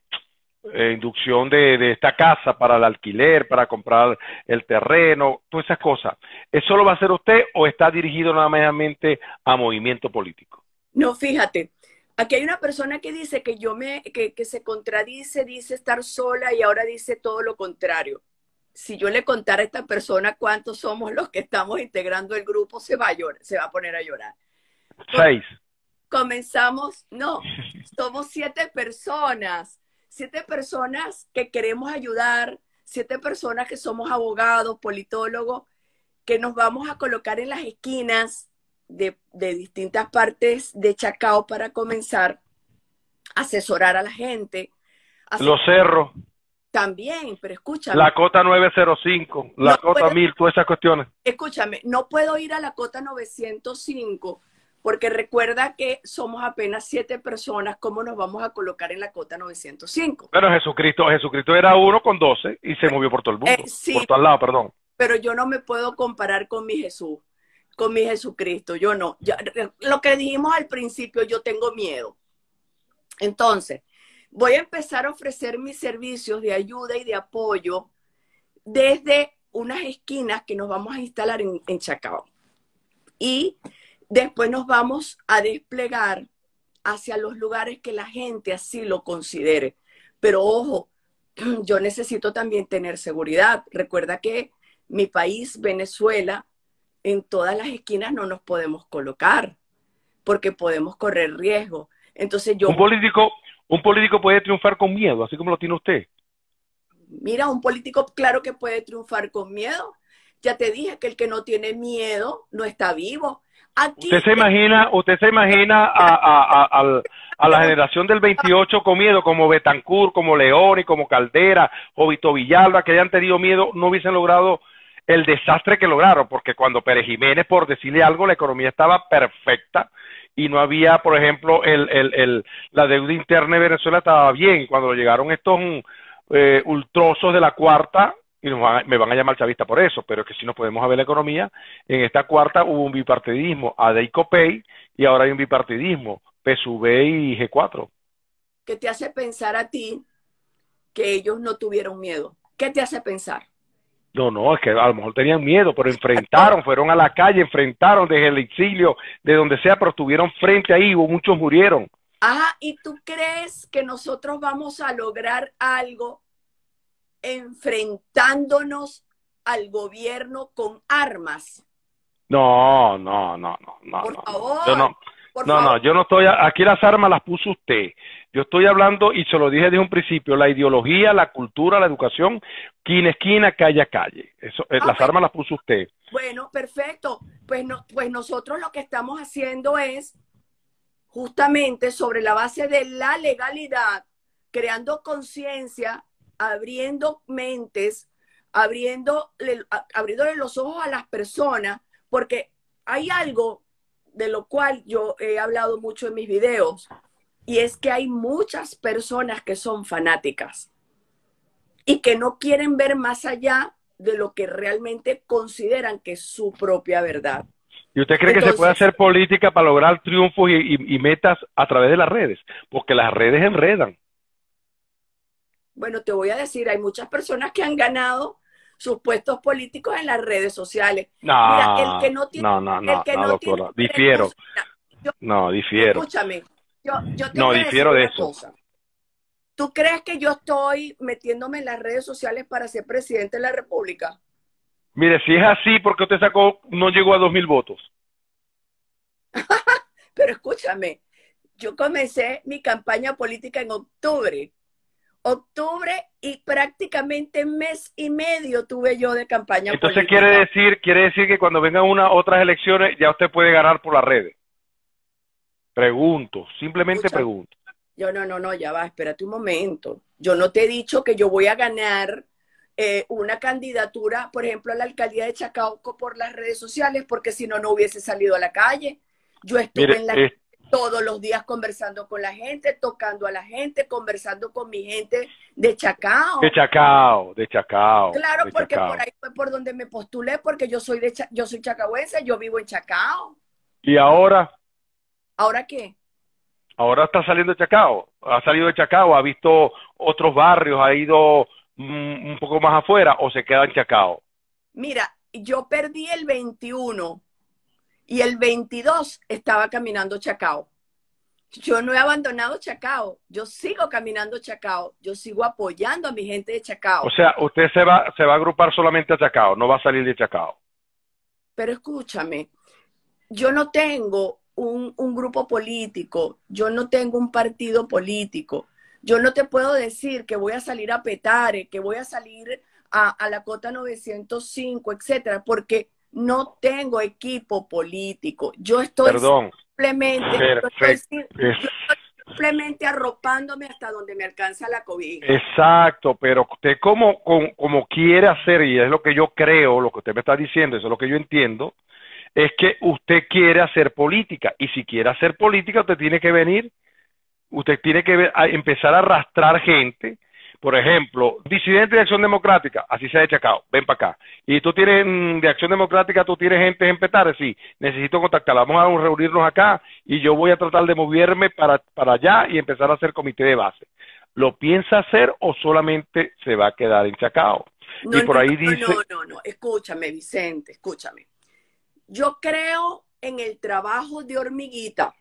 eh, inducción de, de, esta casa para el alquiler, para comprar el terreno, todas esas cosas. ¿Eso lo va a hacer usted o está dirigido nada a movimiento político? No, fíjate, aquí hay una persona que dice que yo me, que, que se contradice, dice estar sola y ahora dice todo lo contrario. Si yo le contara a esta persona cuántos somos los que estamos integrando el grupo, se va a llorar, se va a poner a llorar. Seis. Comenzamos, no, somos siete personas siete personas que queremos ayudar, siete personas que somos abogados, politólogos, que nos vamos a colocar en las esquinas de, distintas partes de Chacao para comenzar a asesorar a la gente. Los cerros. También, pero escúchame. La cota 905, la cota 1000, todas esas cuestiones. Escúchame, no puedo ir a la cota 905 porque recuerda que somos apenas siete personas, ¿cómo nos vamos a colocar en la cota 905? Pero Jesucristo, Jesucristo era uno con doce y se movió por todo el mundo, eh, por todo el lado, perdón. Pero yo no me puedo comparar con mi Jesús, con mi Jesucristo, yo no. lo que dijimos al principio, yo tengo miedo. Entonces, voy a empezar a ofrecer mis servicios de ayuda y de apoyo desde unas esquinas que nos vamos a instalar en, en Chacao. Y Después nos vamos a desplegar hacia los lugares que la gente así lo considere. Pero ojo, *clears throat* yo necesito también tener seguridad. Recuerda que mi país, Venezuela, en todas las esquinas no nos podemos colocar porque podemos correr riesgo. Entonces yo... Un político, un político puede triunfar con miedo, así como lo tiene usted. Mira, un político claro que puede triunfar con miedo. Ya te dije que el que no tiene miedo no está vivo. Usted se imagina, usted se imagina a, a, la generación del 28 con miedo, como Betancourt, como León y como Caldera, o Vito Villalba, que hayan tenido miedo, no hubiesen logrado el desastre que lograron, porque cuando Pérez Jiménez, por decirle algo, la economía estaba perfecta y no había, por ejemplo, el, el, el, la deuda interna de Venezuela estaba bien. Cuando llegaron estos eh, ultrosos de la cuarta, y me van a llamar chavista por eso, pero es que si no podemos ver la economía, en esta cuarta hubo un bipartidismo, Pay y ahora hay un bipartidismo, PSUV y G4. ¿Qué te hace pensar a ti que ellos no tuvieron miedo? ¿Qué te hace pensar? No, no, es que a lo mejor tenían miedo, pero enfrentaron, fueron a la calle, enfrentaron desde el exilio, de donde sea, pero estuvieron frente ahí, hubo muchos murieron. Ah, ¿y tú crees que nosotros vamos a lograr algo enfrentándonos al gobierno con armas? No, no, no, no, no. Por no, favor. no, no, no, yo no estoy, aquí las armas las puso usted. Yo estoy hablando, y se lo dije desde un principio, la ideología, la cultura, la educación, esquina, esquina, calle a calle. Eso, eh, las armas las puso usted. Bueno, perfecto. Pues, no, pues nosotros lo que estamos haciendo es justamente sobre la base de la legalidad, creando conciencia, abriendo mentes, abriendo, abriéndole los ojos a las personas, porque hay algo de lo cual yo he hablado mucho en mis videos, y es que hay muchas personas que son fanáticas y que no quieren ver más allá de lo que realmente consideran que es su propia verdad. ¿Y usted cree que se puede hacer política para lograr triunfos y, metas a través de las redes? Porque las redes enredan. Bueno, te voy a decir, hay muchas personas que han ganado sus puestos políticos en las redes sociales. No, el que no tiene, no, no, no, no, doctora, difiero. no, difiero. Escúchame, yo, yo no, difiero de eso. ¿Tú crees que yo estoy metiéndome en las redes sociales para ser presidente de la República? Mire, si es así, porque usted sacó, no llegó a dos mil votos. *laughs* Pero escúchame, yo comencé mi campaña política en octubre octubre y prácticamente mes y medio tuve yo de campaña Entonces quiere decir, quiere decir que cuando vengan una, otras elecciones ya usted puede ganar por las redes. Pregunto, simplemente pregunto. Yo no, no, no, ya va, espérate un momento. Yo no te he dicho que yo voy a ganar eh, una candidatura, por ejemplo, a la alcaldía de Chacauco por las redes sociales, porque si no, no hubiese salido a la calle. Yo estuve en la todos los días conversando con la gente, tocando a la gente, conversando con mi gente de Chacao. De Chacao, de Chacao. Claro, porque por ahí fue por donde me postulé, porque yo soy de yo soy chacahuense, yo vivo en Chacao. ¿Y ahora? ¿Ahora qué? Ahora está saliendo de Chacao, ha salido de Chacao, ha visto otros barrios, ha ido un poco más afuera o se queda en Chacao. Mira, yo perdí el 21 y el 22 estaba caminando Chacao. Yo no he abandonado Chacao, yo sigo caminando Chacao, yo sigo apoyando a mi gente de Chacao. O sea, usted se va, se va a agrupar solamente a Chacao, no va a salir de Chacao. Pero escúchame, yo no tengo un, grupo político, yo no tengo un partido político, yo no te puedo decir que voy a salir a Petare, que voy a salir a, a la cota 905, etcétera, porque no tengo equipo político. Yo estoy simplemente, simplemente arropándome hasta donde me alcanza la COVID. Exacto, pero usted como, como, quiere hacer, y es lo que yo creo, lo que usted me está diciendo, eso es lo que yo entiendo, es que usted quiere hacer política. Y si quiere hacer política, usted tiene que venir, usted tiene que empezar a arrastrar gente por ejemplo, disidente de Acción Democrática, así se ha Chacao, ven para acá. Y tú tienes mm, de Acción Democrática, tú tienes gente en Petare, sí, necesito contactarla, vamos a reunirnos acá y yo voy a tratar de moverme para, para allá y empezar a hacer comité de base. ¿Lo piensa hacer o solamente se va a quedar en Chacao? No, y por ahí dice... no, no, no, escúchame, Vicente, escúchame. Yo creo en el trabajo de hormiguita.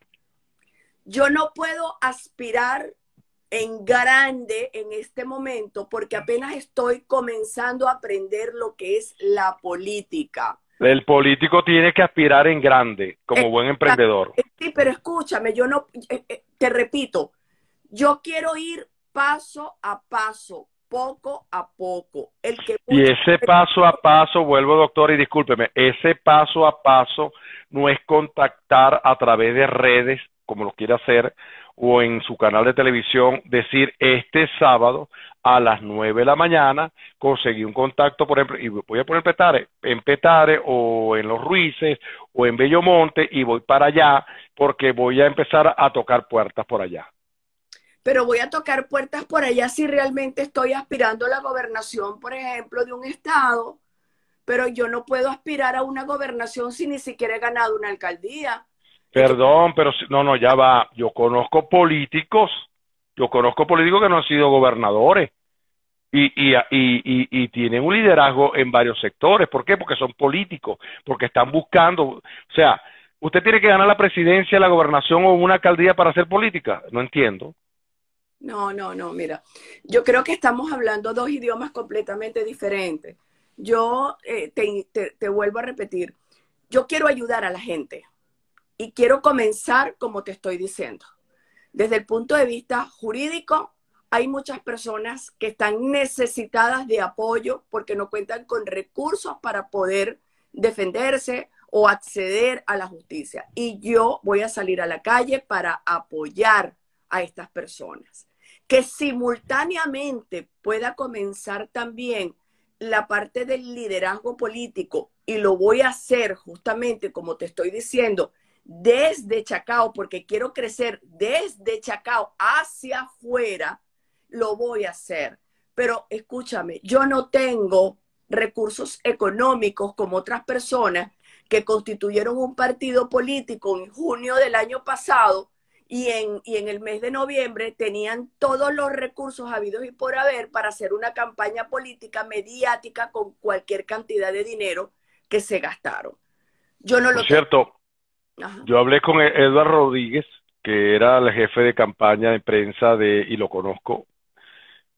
Yo no puedo aspirar en grande en este momento porque apenas estoy comenzando a aprender lo que es la política. El político tiene que aspirar en grande como buen emprendedor. Sí, pero escúchame, yo no, eh, eh, te repito, yo quiero ir paso a paso, poco a poco. El que y ese paso a paso, vuelvo doctor y discúlpeme, ese paso a paso no es contactar a través de redes, como lo quiere hacer, o en su canal de televisión, decir este sábado a las nueve de la mañana conseguí un contacto, por ejemplo, y voy a poner Petare, en Petare o en Los Ruices o en Bellomonte y voy para allá porque voy a empezar a tocar puertas por allá pero voy a tocar puertas por allá si realmente estoy aspirando a la gobernación, por ejemplo, de un estado, pero yo no puedo aspirar a una gobernación si ni siquiera he ganado una alcaldía. Perdón, pero no, no, ya va. Yo conozco políticos, yo conozco políticos que no han sido gobernadores y, y, y, y, tienen un liderazgo en varios sectores. ¿Por qué? Porque son políticos, porque están buscando, o sea, usted tiene que ganar la presidencia, la gobernación o una alcaldía para hacer política. No entiendo. No, no, no, mira, yo creo que estamos hablando dos idiomas completamente diferentes. Yo eh, te, vuelvo a repetir, yo quiero ayudar a la gente y quiero comenzar como te estoy diciendo. Desde el punto de vista jurídico, hay muchas personas que están necesitadas de apoyo porque no cuentan con recursos para poder defenderse o acceder a la justicia. Y yo voy a salir a la calle para apoyar a estas personas que simultáneamente pueda comenzar también la parte del liderazgo político y lo voy a hacer justamente como te estoy diciendo desde Chacao porque quiero crecer desde Chacao hacia afuera, lo voy a hacer. Pero escúchame, yo no tengo recursos económicos como otras personas que constituyeron un partido político en junio del año pasado y en, y en el mes de noviembre tenían todos los recursos habidos y por haber para hacer una campaña política mediática con cualquier cantidad de dinero que se gastaron. Yo no lo... cierto, yo hablé con e-, Eduardo Rodríguez, que era el jefe de campaña de prensa de, y lo conozco,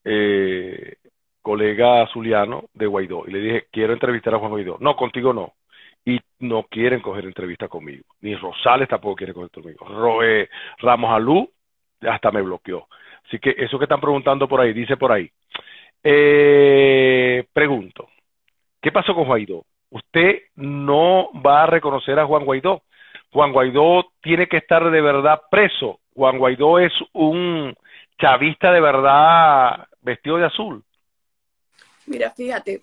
eh, colega zuliano de Guaidó, y le dije, quiero entrevistar a Juan Guaidó. No, contigo no y no quieren coger entrevista conmigo. Ni Rosales tampoco quiere coger conmigo. Eh, Ramos Alú hasta me bloqueó. Así que eso que están preguntando por ahí, dice por ahí. Eh, pregunto, ¿qué pasó con Guaidó? Usted no va a reconocer a Juan Guaidó. Juan Guaidó tiene que estar de verdad preso. Juan Guaidó es un chavista de verdad vestido de azul. Mira, fíjate,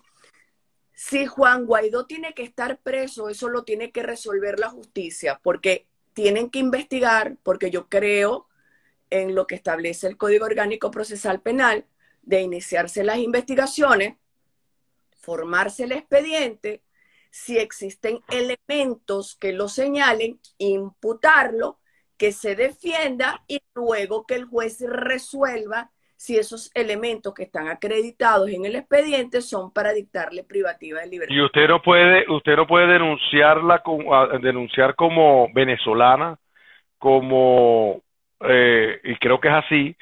si Juan Guaidó tiene que estar preso, eso lo tiene que resolver la justicia, porque tienen que investigar, porque yo creo en lo que establece el Código Orgánico Procesal Penal, de iniciarse las investigaciones, formarse el expediente, si existen elementos que lo señalen, imputarlo, que se defienda y luego que el juez resuelva si esos elementos que están acreditados en el expediente son para dictarle privativa de libertad. Y usted no puede, usted no puede denunciarla denunciar como venezolana, como eh, y creo que es así,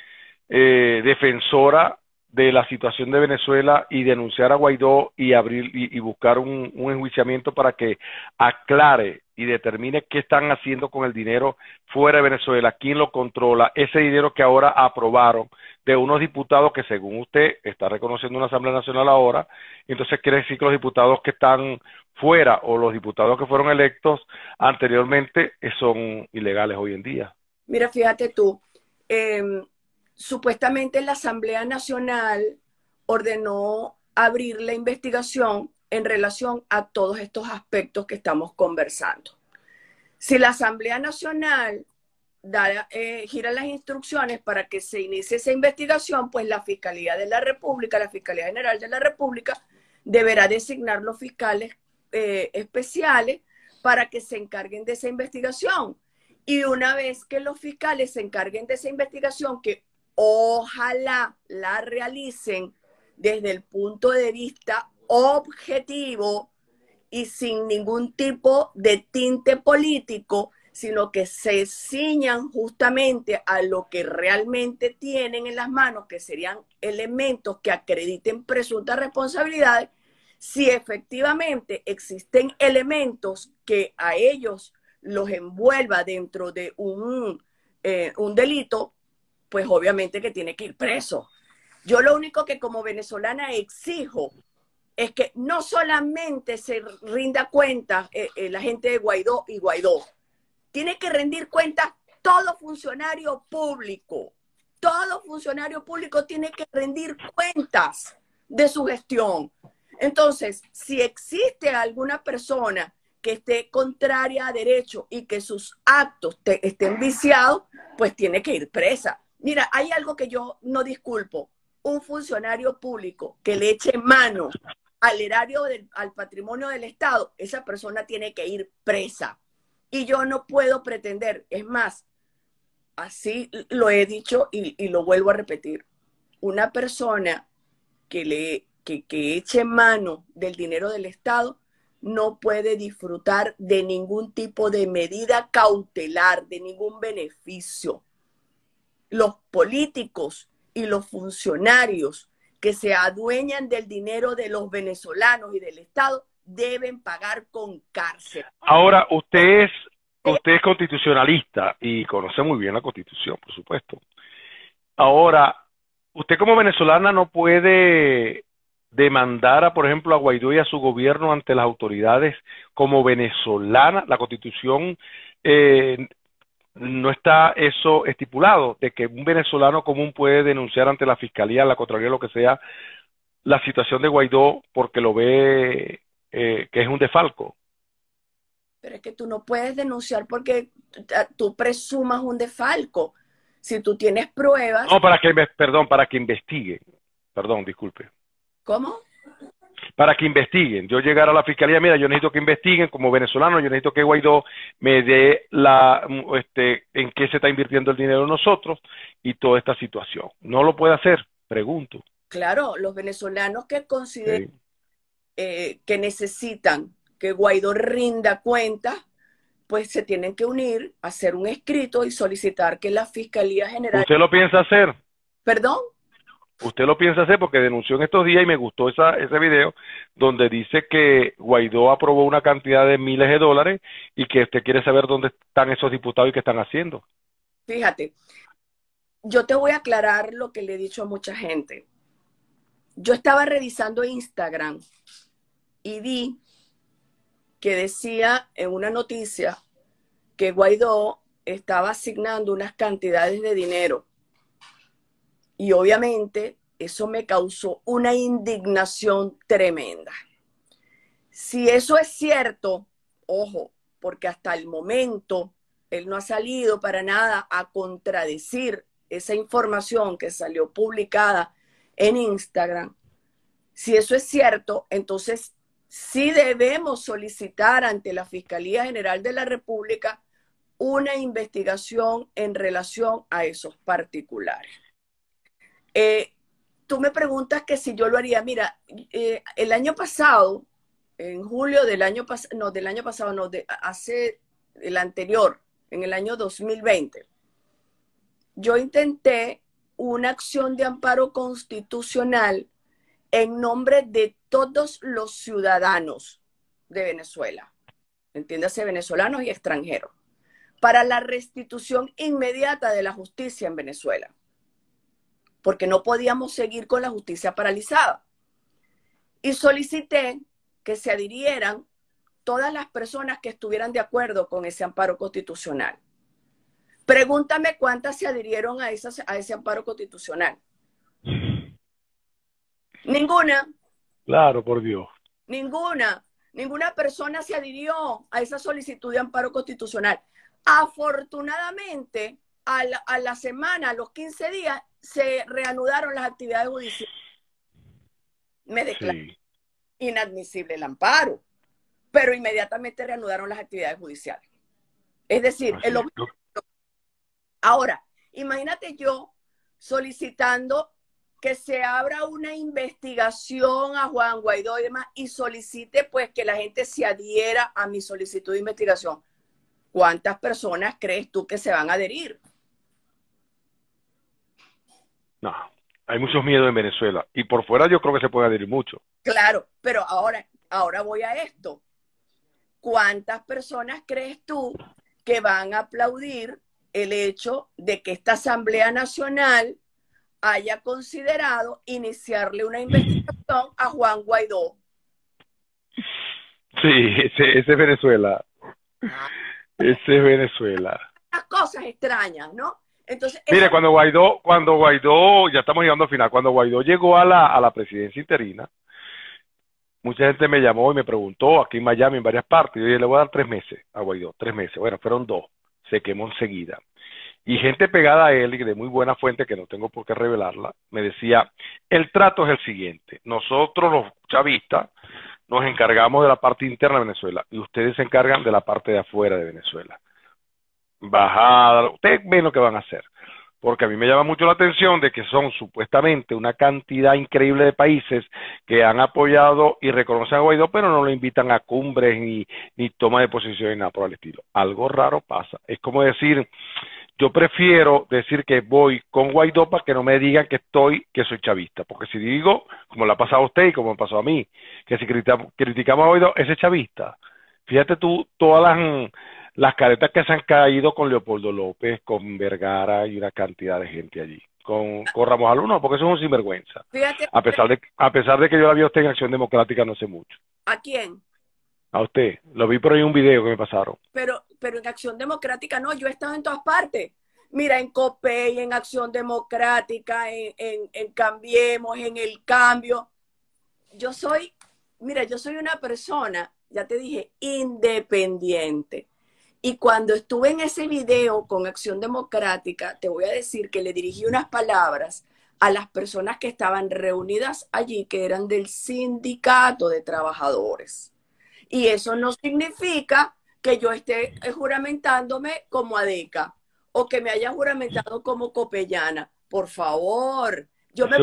eh, defensora de la situación de Venezuela y denunciar a Guaidó y abrir y, buscar un, un, enjuiciamiento para que aclare y determine qué están haciendo con el dinero fuera de Venezuela, quién lo controla, ese dinero que ahora aprobaron de unos diputados que según usted está reconociendo una Asamblea Nacional ahora, entonces quiere decir que los diputados que están fuera o los diputados que fueron electos anteriormente eh, son ilegales hoy en día. Mira, fíjate tú, em, supuestamente la Asamblea Nacional ordenó abrir la investigación en relación a todos estos aspectos que estamos conversando. Si la Asamblea Nacional da, eh, gira las instrucciones para que se inicie esa investigación, pues la Fiscalía de la República, la Fiscalía General de la República, deberá designar los fiscales eh, especiales para que se encarguen de esa investigación. Y una vez que los fiscales se encarguen de esa investigación, que ojalá la realicen desde el punto de vista objetivo y sin ningún tipo de tinte político, sino que se ciñan justamente a lo que realmente tienen en las manos, que serían elementos que acrediten presuntas responsabilidades, si efectivamente existen elementos que a ellos los envuelva dentro de un, eh, un delito, pues obviamente que tiene que ir preso. Yo lo único que como venezolana exijo es que no solamente se rinda cuenta eh, eh, la gente de Guaidó y Guaidó, tiene que rendir cuenta todo funcionario público. Todo funcionario público tiene que rendir cuentas de su gestión. Entonces, si existe alguna persona que esté contraria a derecho y que sus actos estén viciados, pues tiene que ir presa. Mira, hay algo que yo no disculpo. Un funcionario público que le eche mano al erario, al patrimonio del Estado, esa persona tiene que ir presa. Y yo no puedo pretender, es más, así lo he dicho y, lo vuelvo a repetir, una persona que le que eche mano del dinero del Estado no puede disfrutar de ningún tipo de medida cautelar, de ningún beneficio. Los políticos y los funcionarios que se adueñan del dinero de los venezolanos y del Estado deben pagar con cárcel. Ahora, usted es, usted es constitucionalista y conoce muy bien la constitución, por supuesto. Ahora, usted como venezolana no puede demandara, por ejemplo, a Guaidó y a su gobierno ante las autoridades como venezolana, la constitución eh, no está eso estipulado, de que un venezolano común puede denunciar ante la fiscalía, la contraria, lo que sea, la situación de Guaidó porque lo ve eh, que es un defalco. Pero es que tú no puedes denunciar porque tú presumas un defalco. Si tú tienes pruebas. No, para que, perdón, para que investigue. Perdón, disculpe. ¿Cómo? Para que investiguen. Yo llegar a la fiscalía, mira, yo necesito que investiguen como venezolano, yo necesito que Guaidó me dé la, este, en qué se está invirtiendo el dinero nosotros y toda esta situación. No lo puede hacer, pregunto. Claro, los venezolanos que consideren eh, que necesitan que Guaidó rinda cuenta, pues se tienen que unir, hacer un escrito y solicitar que la Fiscalía General... ¿Usted lo piensa hacer? ¿Perdón? Usted lo piensa hacer porque denunció en estos días y me gustó esa, ese video donde dice que Guaidó aprobó una cantidad de miles de dólares y que usted quiere saber dónde están esos diputados y qué están haciendo. Fíjate, yo te voy a aclarar lo que le he dicho a mucha gente. Yo estaba revisando Instagram y vi que decía en una noticia que Guaidó estaba asignando unas cantidades de dinero y obviamente eso me causó una indignación tremenda. Si eso es cierto, ojo, porque hasta el momento él no ha salido para nada a contradecir esa información que salió publicada en Instagram. Si eso es cierto, entonces sí debemos solicitar ante la Fiscalía General de la República una investigación en relación a esos particulares. Eh, tú me preguntas que si yo lo haría. Mira, eh, el año pasado, en julio del año pasado, no, del año pasado, no, de, hace el anterior, en el año 2020, yo intenté una acción de amparo constitucional en nombre de todos los ciudadanos de Venezuela, entiéndase venezolanos y extranjeros, para la restitución inmediata de la justicia en Venezuela porque no podíamos seguir con la justicia paralizada. Y solicité que se adhirieran todas las personas que estuvieran de acuerdo con ese amparo constitucional. Pregúntame cuántas se adhirieron a, a ese amparo constitucional. Ninguna. Claro, por Dios. Ninguna. Ninguna persona se adhirió a esa solicitud de amparo constitucional. Afortunadamente, a la, a la semana, a los 15 días, se reanudaron las actividades judiciales. Me declaró inadmisible el amparo, pero inmediatamente reanudaron las actividades judiciales. Es decir, el Ahora, imagínate yo solicitando que se abra una investigación a Juan Guaidó y demás y solicite pues que la gente se adhiera a mi solicitud de investigación. ¿cuántas personas crees tú que se van a adherir? No, hay muchos miedos en Venezuela y por fuera yo creo que se puede adherir mucho. Claro, pero ahora, ahora voy a esto. ¿Cuántas personas crees tú que van a aplaudir el hecho de que esta Asamblea Nacional haya considerado iniciarle una investigación a Juan Guaidó? Sí, ese, ese es Venezuela. Ese es Venezuela. Las cosas extrañas, ¿no? Entonces, Mire, cuando Guaidó, cuando Guaidó, ya estamos llegando al final, cuando Guaidó llegó a la, a la presidencia interina, mucha gente me llamó y me preguntó aquí en Miami, en varias partes, yo dije, le voy a dar tres meses a Guaidó, tres meses. Bueno, fueron dos, se quemó enseguida. Y gente pegada a él y de muy buena fuente, que no tengo por qué revelarla, me decía, el trato es el siguiente, nosotros los chavistas nos encargamos de la parte interna de Venezuela y ustedes se encargan de la parte de afuera de Venezuela. Bajada, ustedes ven lo que van a hacer. Porque a mí me llama mucho la atención de que son supuestamente una cantidad increíble de países que han apoyado y reconocen a Guaidó, pero no lo invitan a cumbres ni, ni toma de posición ni nada por el estilo. Algo raro pasa. Es como decir, yo prefiero decir que voy con Guaidó para que no me digan que estoy, que soy chavista. Porque si digo, como le ha pasado a usted y como me pasó a mí, que si criticamos, criticamos a Guaidó, ese es chavista. Fíjate tú, todas las, las caretas que se han caído con Leopoldo López, con Vergara y una cantidad de gente allí. Con, con Ramos Aluna, porque eso es un sinvergüenza. fíjate, A pesar de, a pesar de que yo la vi a usted en Acción Democrática no hace mucho. ¿a quién? A usted. Lo vi por ahí en un video que me pasaron. Pero, pero en Acción Democrática no, yo he estado en todas partes. Mira, en COPEI, en Acción Democrática, en, en, en Cambiemos, en El Cambio. Yo soy, mira, yo soy una persona, ya te dije, independiente. Y cuando estuve en ese video con Acción Democrática, te voy a decir que le dirigí unas palabras a las personas que estaban reunidas allí, que eran del sindicato de trabajadores. Y eso no significa que yo esté eh, juramentándome como Adeca o que me haya juramentado como Copellana. Por favor, yo me,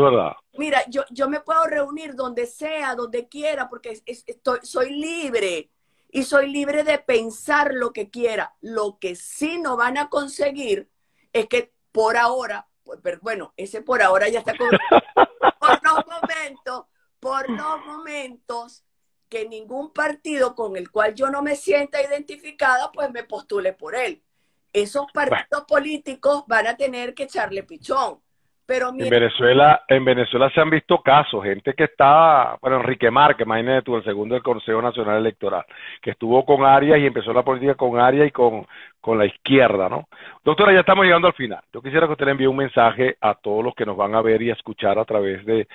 mira, yo, yo me puedo reunir donde sea, donde quiera, porque es- es- estoy, soy libre y soy libre de pensar lo que quiera. Lo que sí no van a conseguir es que por ahora, pues, pero bueno, ese por ahora ya está con, *laughs* por los momentos, por los momentos que ningún partido con el cual yo no me sienta identificada, pues me postule por él. Esos partidos políticos van a tener que echarle pichón. Pero En Venezuela, en Venezuela se han visto casos, gente que está, bueno, Enrique Márquez, imagínate tú, el segundo del Consejo Nacional Electoral, que estuvo con Arias y empezó la política con Arias y con, con la izquierda, ¿no? Doctora, ya estamos llegando al final. Yo quisiera que usted le envíe un mensaje a todos los que nos van a ver y a escuchar a través de,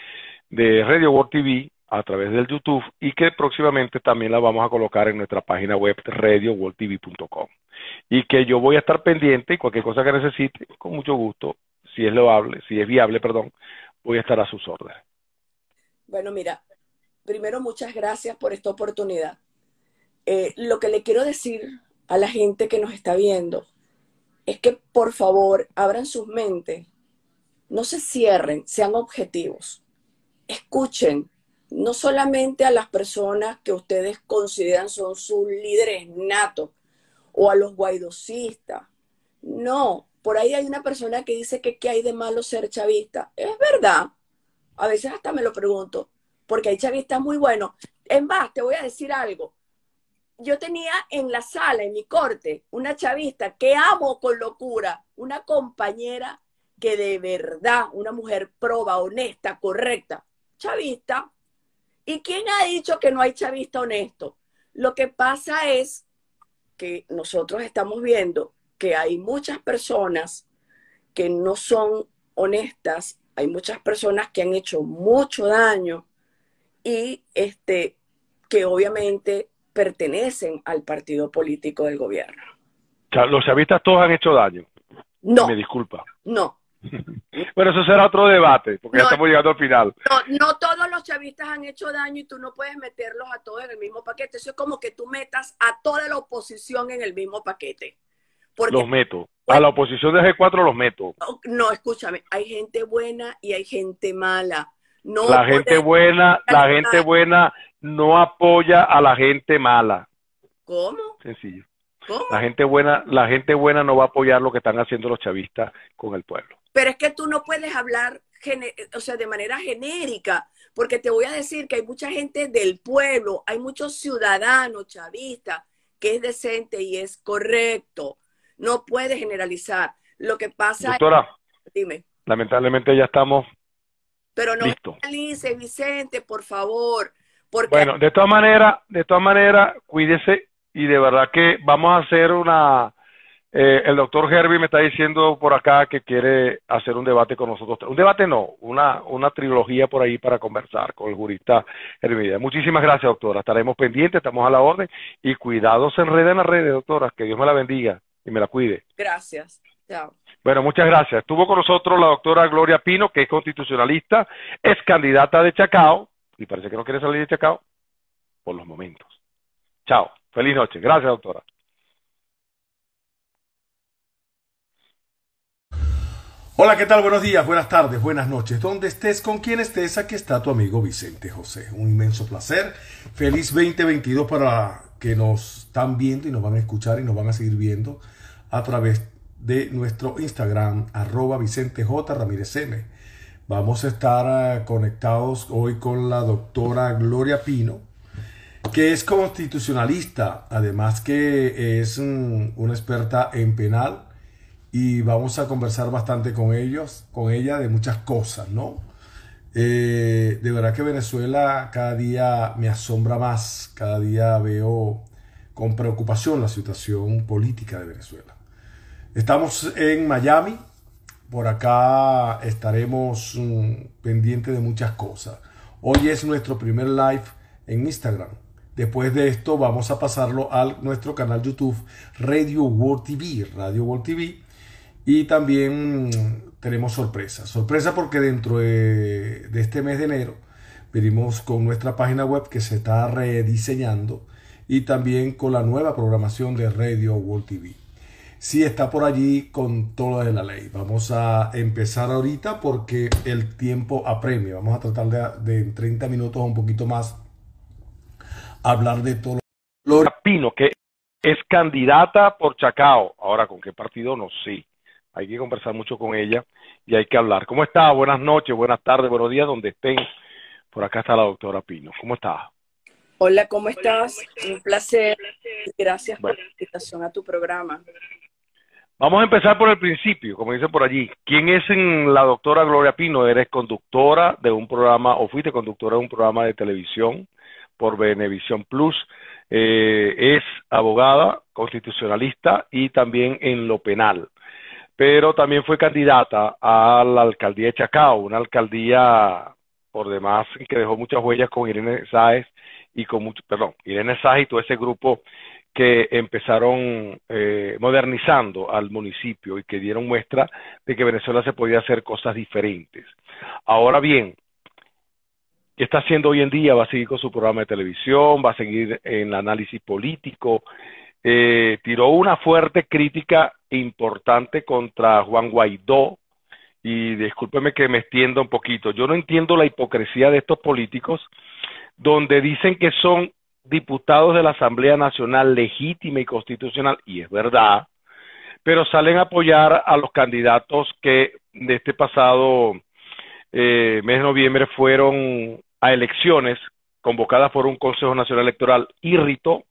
de Radio World TV, a través del YouTube, y que próximamente también la vamos a colocar en nuestra página web radioworldtv.com. Y que yo voy a estar pendiente y cualquier cosa que necesite, con mucho gusto, si es loable, si es viable, perdón, voy a estar a sus órdenes. bueno, mira, primero muchas gracias por esta oportunidad. Eh, lo que le quiero decir a la gente que nos está viendo es que por favor abran sus mentes, no se cierren, sean objetivos, escuchen no solamente a las personas que ustedes consideran son sus líderes natos o a los guaidosistas, no, por ahí hay una persona que dice que qué hay de malo ser chavista, es verdad, a veces hasta me lo pregunto, porque hay chavistas muy buenos. En más, te voy a decir algo. Yo tenía en la sala, en mi corte, una chavista que amo con locura, una compañera que de verdad, una mujer proba, honesta, correcta, chavista. ¿Y quién ha dicho que no hay chavista honesto? Lo que pasa es que nosotros estamos viendo que hay muchas personas que no son honestas, hay muchas personas que han hecho mucho daño y este, que obviamente pertenecen al partido político del gobierno. O sea, los chavistas todos han hecho daño. No, Me disculpa. no, *laughs* Bueno, eso será otro debate, porque No. ya estamos llegando al final. no, no todos los chavistas han hecho daño y tú no puedes meterlos a todos en el mismo paquete. Eso es como que tú metas a toda la oposición en el mismo paquete. Porque Los meto. A la oposición de G4 los meto. no, escúchame, hay gente buena y hay gente mala. No La gente buena, la gente buena no apoya a la gente mala. ¿Cómo? Sencillo. La gente buena, la gente buena no va a apoyar lo que están haciendo los chavistas con el pueblo. Pero es que tú no puedes hablar, o sea, de manera genérica, porque te voy a decir que hay mucha gente del pueblo, hay muchos ciudadanos chavistas que es decente y es correcto. No puedes generalizar. Lo que pasa Doctora, dime. Lamentablemente ya estamos pero no generalice, Vicente, por favor. Porque... Bueno, de todas maneras, de todas maneras, cuídese y de verdad que vamos a hacer una... Eh, el doctor Herbie me está diciendo por acá que quiere hacer un debate con nosotros. Un debate no, una, una trilogía por ahí para conversar con el jurista Herbie. Muchísimas gracias, doctora. Estaremos pendientes, estamos a la orden. Y cuidado, se enreda en las redes, doctora. Que Dios me la bendiga y me la cuide. Gracias. Chao. Bueno, muchas gracias. Estuvo con nosotros la doctora Gloria Pino, que es constitucionalista, es candidata de Chacao, y parece que no quiere salir de Chacao por los momentos. Chao. Feliz noche. Gracias, doctora. Hola, ¿qué tal? Buenos días, buenas tardes, buenas noches. Donde estés, con quien estés, aquí está tu amigo Vicente José. Un inmenso placer. Feliz 2022 para que nos están viendo y nos van a escuchar y nos van a seguir viendo a través de nuestro Instagram, arroba Vicente J. Ramírez M. Vamos a estar eh, conectados hoy con la doctora Gloria Pino, que es constitucionalista, además que es una experta en penal y vamos a conversar bastante con ellos, con ella de muchas cosas, ¿no? Eh, de verdad que Venezuela cada día me asombra más, cada día veo con preocupación la situación política de Venezuela. Estamos en Miami, por acá estaremos mm, pendientes de muchas cosas. Hoy es nuestro primer live en Instagram. Después de esto vamos a pasarlo a nuestro canal YouTube Radio World TV, Radio World TV. Y también tenemos sorpresa. Sorpresa porque dentro de, este mes de enero venimos con nuestra página web que se está rediseñando y también con la nueva programación de Radio World TV. Sí está por allí con todo de la ley. Vamos a empezar ahorita porque el tiempo apremia. Vamos a tratar de, de en 30 minutos un poquito más hablar de todo. Gloria Pino, que es candidata por Chacao. Ahora, ¿con qué partido? No sé. Hay que conversar mucho con ella y hay que hablar. ¿Cómo está? Buenas noches, buenas tardes, buenos días, donde estén. Por acá está la doctora Pino. ¿Cómo está? Hola, ¿cómo estás? Un placer. Gracias por la invitación a tu programa. Vamos a empezar por el principio, como dice por allí. ¿Quién es la doctora Gloria Pino? Eres conductora de un programa, o fuiste conductora de un programa de televisión por Venevisión Plus. Eh, es abogada, constitucionalista y también en lo penal. Pero también fue candidata a la alcaldía de Chacao, una alcaldía por demás que dejó muchas huellas con Irene Sáez y con mucho, perdón, Irene Sáez y todo ese grupo que empezaron eh, modernizando al municipio y que dieron muestra de que Venezuela se podía hacer cosas diferentes. Ahora bien, ¿Qué está haciendo hoy en día? Va a seguir con su programa de televisión, va a seguir en el análisis político. Eh, tiró una fuerte crítica importante contra Juan Guaidó. Y discúlpeme que me extienda un poquito. Yo no entiendo la hipocresía de estos políticos donde dicen que son diputados de la Asamblea Nacional legítima y constitucional, y es verdad, pero salen a apoyar a los candidatos que de este pasado eh, mes de noviembre fueron a elecciones convocadas por un Consejo Nacional Electoral írrito,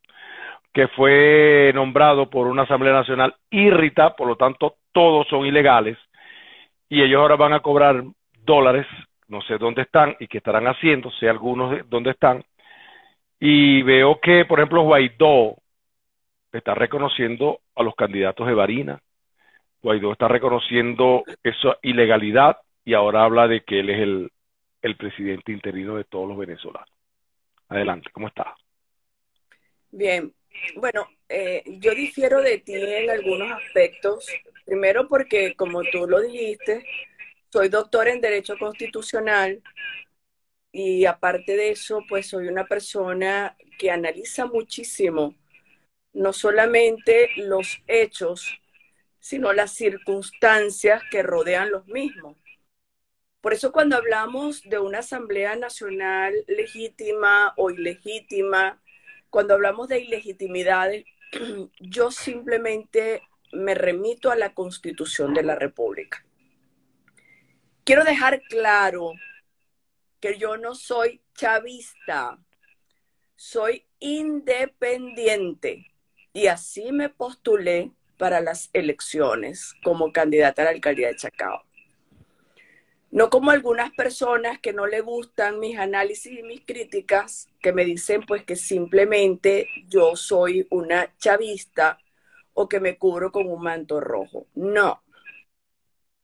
que fue nombrado por una Asamblea Nacional írrita, por lo tanto todos son ilegales, y ellos ahora van a cobrar dólares, no sé dónde están y qué estarán haciendo, sé algunos de dónde están, y veo que, por ejemplo, Guaidó está reconociendo a los candidatos de Varina, Guaidó está reconociendo esa ilegalidad y ahora habla de que él es el, el presidente interino de todos los venezolanos. Adelante, ¿cómo está? Bien, bueno, eh, yo difiero de ti en algunos aspectos. Primero porque, como tú lo dijiste, soy doctor en Derecho Constitucional y aparte de eso, pues soy una persona que analiza muchísimo, no solamente los hechos, sino las circunstancias que rodean los mismos. Por eso cuando hablamos de una Asamblea Nacional legítima o ilegítima, cuando hablamos de ilegitimidades, *clears throat* yo simplemente me remito a la Constitución de la República. Quiero dejar claro que yo no soy chavista, soy independiente y así me postulé para las elecciones como candidata a la alcaldía de Chacao. No como algunas personas que no le gustan mis análisis y mis críticas, que me dicen pues que simplemente yo soy una chavista o que me cubro con un manto rojo. No.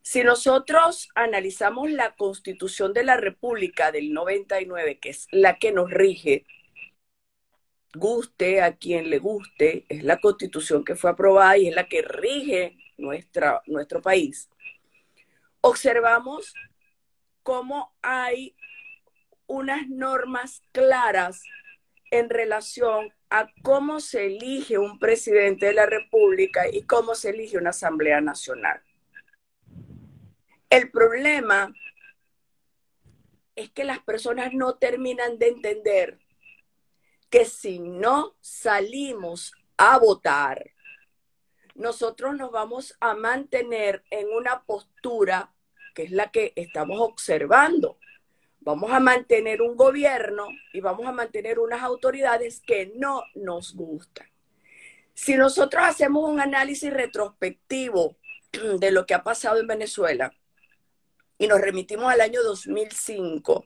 Si nosotros analizamos la constitución de la República del 99, que es la que nos rige, guste a quien le guste, es la constitución que fue aprobada y es la que rige nuestra, nuestro país, observamos cómo hay unas normas claras en relación a cómo se elige un presidente de la República y cómo se elige una Asamblea Nacional. El problema es que las personas no terminan de entender que si no salimos a votar, nosotros nos vamos a mantener en una postura que es la que estamos observando. Vamos a mantener un gobierno y vamos a mantener unas autoridades que no nos gustan. Si nosotros hacemos un análisis retrospectivo de lo que ha pasado en Venezuela y nos remitimos al año 2005,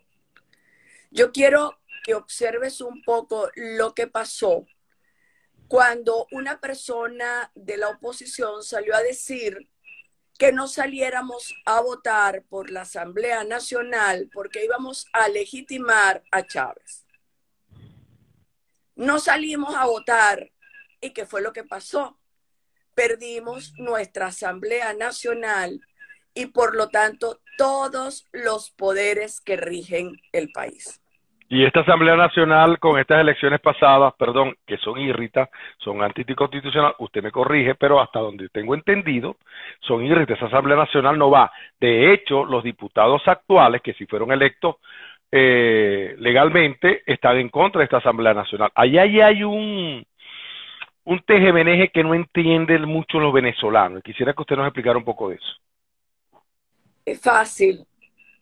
yo quiero que observes un poco lo que pasó cuando una persona de la oposición salió a decir que no saliéramos a votar por la Asamblea Nacional porque íbamos a legitimar a Chávez. No salimos a votar y qué fue lo que pasó. Perdimos nuestra Asamblea Nacional y por lo tanto todos los poderes que rigen el país. Y esta Asamblea Nacional con estas elecciones pasadas, perdón, que son irritas, son anticonstitucionales, usted me corrige, pero hasta donde tengo entendido, son irritas. Esa Asamblea Nacional no va. De hecho, los diputados actuales, que si fueron electos eh, legalmente, están en contra de esta Asamblea Nacional. Allá hay un, un teje que no entienden mucho los venezolanos. Quisiera que usted nos explicara un poco de eso. Es fácil.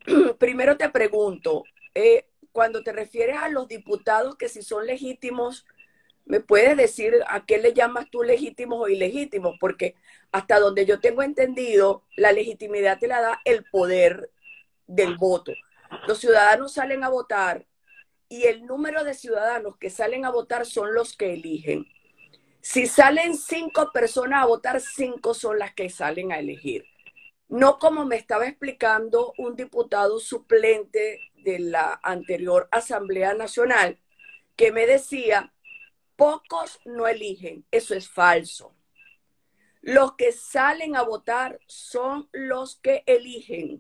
*clears throat* Primero te pregunto, eh, cuando te refieres a los diputados que si son legítimos, ¿me puedes decir a qué le llamas tú legítimos o ilegítimos? Porque hasta donde yo tengo entendido, la legitimidad te la da el poder del voto. Los ciudadanos salen a votar y el número de ciudadanos que salen a votar son los que eligen. Si salen cinco personas a votar, cinco son las que salen a elegir. No como me estaba explicando un diputado suplente de la anterior Asamblea Nacional, que me decía, pocos no eligen. Eso es falso. Los que salen a votar son los que eligen.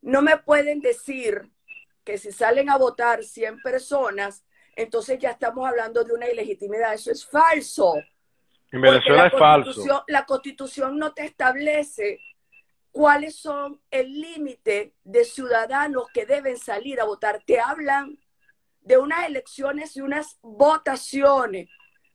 No me pueden decir que si salen a votar 100 personas, entonces ya estamos hablando de una ilegitimidad. Eso es falso. En Venezuela es falso. La constitución no te establece cuáles son el límite de ciudadanos que deben salir a votar. Te hablan de unas elecciones y unas votaciones,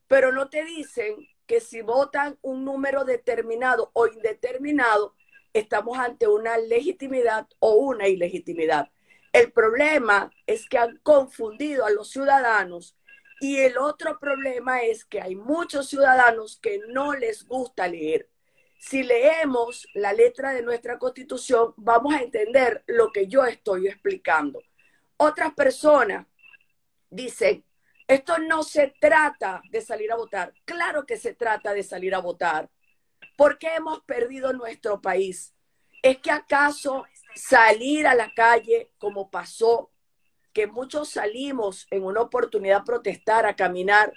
pero no te dicen que si votan un número determinado o indeterminado, estamos ante una legitimidad o una ilegitimidad. El problema es que han confundido a los ciudadanos y el otro problema es que hay muchos ciudadanos que no les gusta leer si leemos la letra de nuestra constitución, vamos a entender lo que yo estoy explicando. Otras personas dicen, esto no se trata de salir a votar. Claro que se trata de salir a votar. ¿Por qué hemos perdido nuestro país? ¿Es que acaso salir a la calle, como pasó, que muchos salimos en una oportunidad a protestar, a caminar,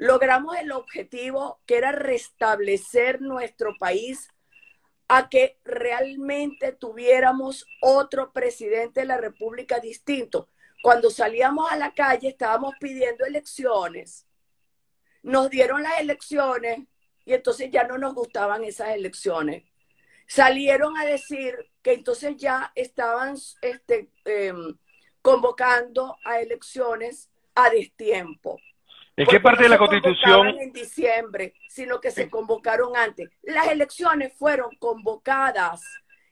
logramos el objetivo que era restablecer nuestro país a que realmente tuviéramos otro presidente de la República distinto. Cuando salíamos a la calle estábamos pidiendo elecciones, nos dieron las elecciones y entonces ya no nos gustaban esas elecciones. Salieron a decir que entonces ya estaban este, em, convocando a elecciones a destiempo ¿En qué parte de la Constitución? En diciembre, sino que se convocaron antes. Las elecciones fueron convocadas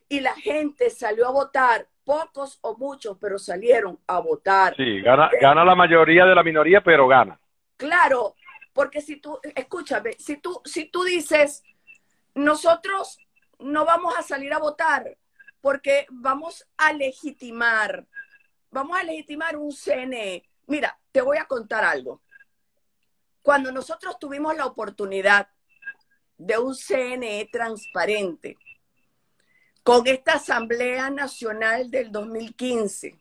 y la gente salió a votar, pocos o muchos, pero salieron a votar. Sí, gana, gana la mayoría de la minoría, pero gana. Claro, porque si tú, escúchame, si tú, si tú dices, nosotros no vamos a salir a votar porque vamos a legitimar, vamos a legitimar un CNE. Mira, te voy a contar algo. Cuando nosotros tuvimos la oportunidad de un CNE transparente con esta Asamblea Nacional del 2015,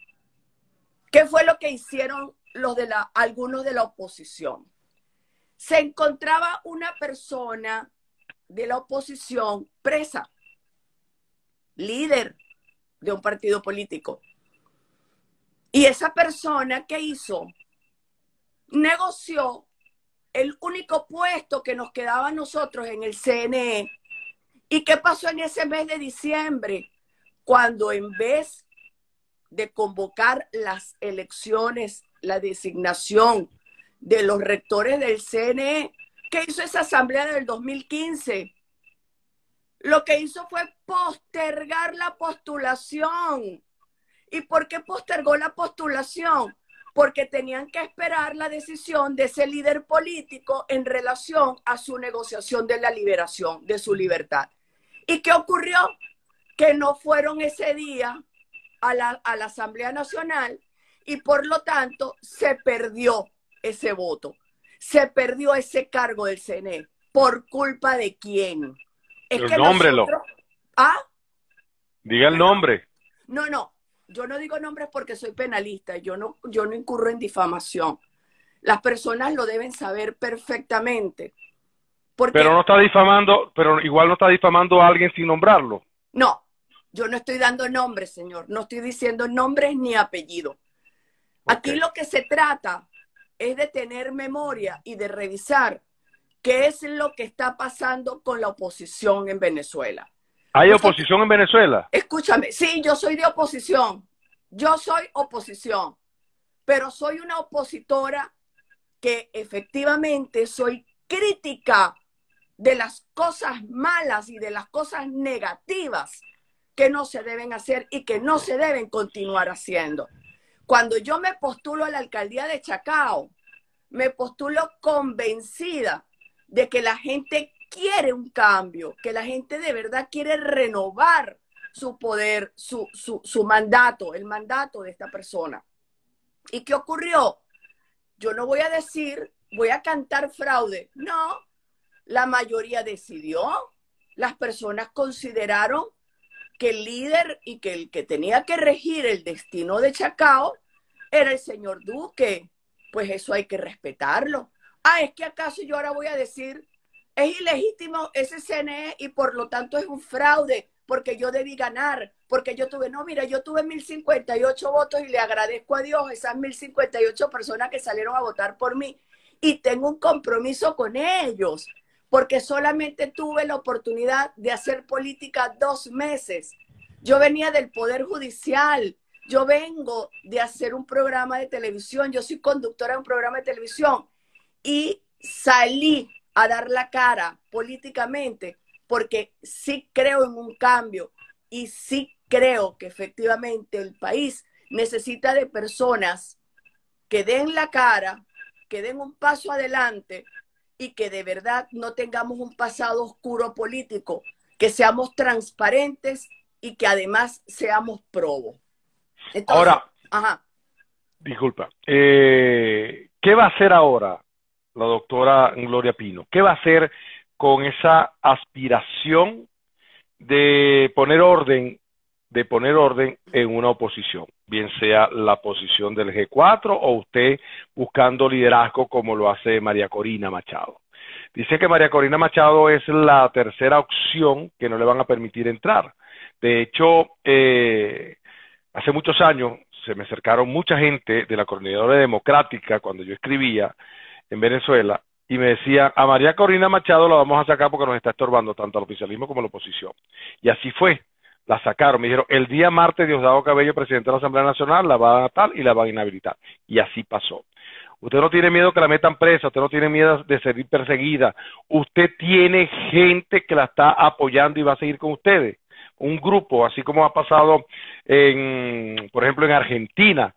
¿qué fue lo que hicieron los de la, algunos de la oposición? Se encontraba una persona de la oposición presa, líder de un partido político. Y esa persona que hizo negoció el único puesto que nos quedaba a nosotros en el CNE. ¿Y qué pasó en ese mes de diciembre? Cuando en vez de convocar las elecciones, la designación de los rectores del CNE, ¿qué hizo esa asamblea del 2015? Lo que hizo fue postergar la postulación. ¿Y por qué postergó la postulación? Porque tenían que esperar la decisión de ese líder político en relación a su negociación de la liberación, de su libertad. ¿Y qué ocurrió? Que no fueron ese día a la, a la Asamblea Nacional y por lo tanto se perdió ese voto, se perdió ese cargo del CNE. ¿Por culpa de quién? Es que nómbrelo. ¿Ah? Diga el nombre. No, no, yo no digo nombres porque soy penalista, yo no, yo no incurro en difamación. Las personas lo deben saber perfectamente. pero no está difamando, pero igual no está difamando a alguien sin nombrarlo. No, yo no estoy dando nombres, señor. No estoy diciendo nombres ni apellido. Aquí lo que se trata es de tener memoria y de revisar qué es lo que está pasando con la oposición en Venezuela. ¿Hay oposición en Venezuela? Escúchame, sí, yo soy de oposición. Yo soy oposición, pero soy una opositora que efectivamente soy crítica de las cosas malas y de las cosas negativas que no se deben hacer y que no se deben continuar haciendo. Cuando yo me postulo a la alcaldía de Chacao, me postulo convencida de que la gente quiere un cambio, que la gente de verdad quiere renovar su poder, su, su, mandato, el mandato de esta persona. ¿Y qué ocurrió? Yo no voy a decir, voy a cantar fraude. No, la mayoría decidió, las personas consideraron que el líder y que el que tenía que regir el destino de Chacao era el señor Duque. Pues eso hay que respetarlo. Ah, es que acaso yo ahora voy a decir es ilegítimo ese CNE y por lo tanto es un fraude porque yo debí ganar, porque yo tuve, no, mira, yo tuve 1058 votos y le agradezco a Dios esas 1058 personas que salieron a votar por mí y tengo un compromiso con ellos, porque solamente tuve la oportunidad de hacer política dos meses. Yo venía del Poder Judicial, yo vengo de hacer un programa de televisión, yo soy conductora de un programa de televisión y salí a dar la cara políticamente, porque sí creo en un cambio y sí creo que efectivamente el país necesita de personas que den la cara, que den un paso adelante y que de verdad no tengamos un pasado oscuro político, que seamos transparentes y que además seamos probos. ahora, disculpa, eh, ¿qué va a hacer ahora la doctora Gloria Pino. ¿Qué va a hacer con esa aspiración de poner orden, de poner orden en una oposición, bien sea la posición del G4 o usted buscando liderazgo como lo hace María Corina Machado? Dice que María Corina Machado es la tercera opción que no le van a permitir entrar. De hecho, eh, hace muchos años se me acercaron mucha gente de la coordinadora democrática cuando yo escribía en Venezuela y me decía, a María Corina Machado la vamos a sacar porque nos está estorbando tanto al oficialismo como a la oposición. Y así fue, la sacaron. Me dijeron, el día martes Diosdado Cabello, presidente de la Asamblea Nacional, la va a tal y la va a inhabilitar. Y así pasó. Usted no tiene miedo que la metan presa, usted no tiene miedo de ser perseguida. Usted tiene gente que la está apoyando y va a seguir con ustedes. Un grupo, así como ha pasado en, por ejemplo, en Argentina,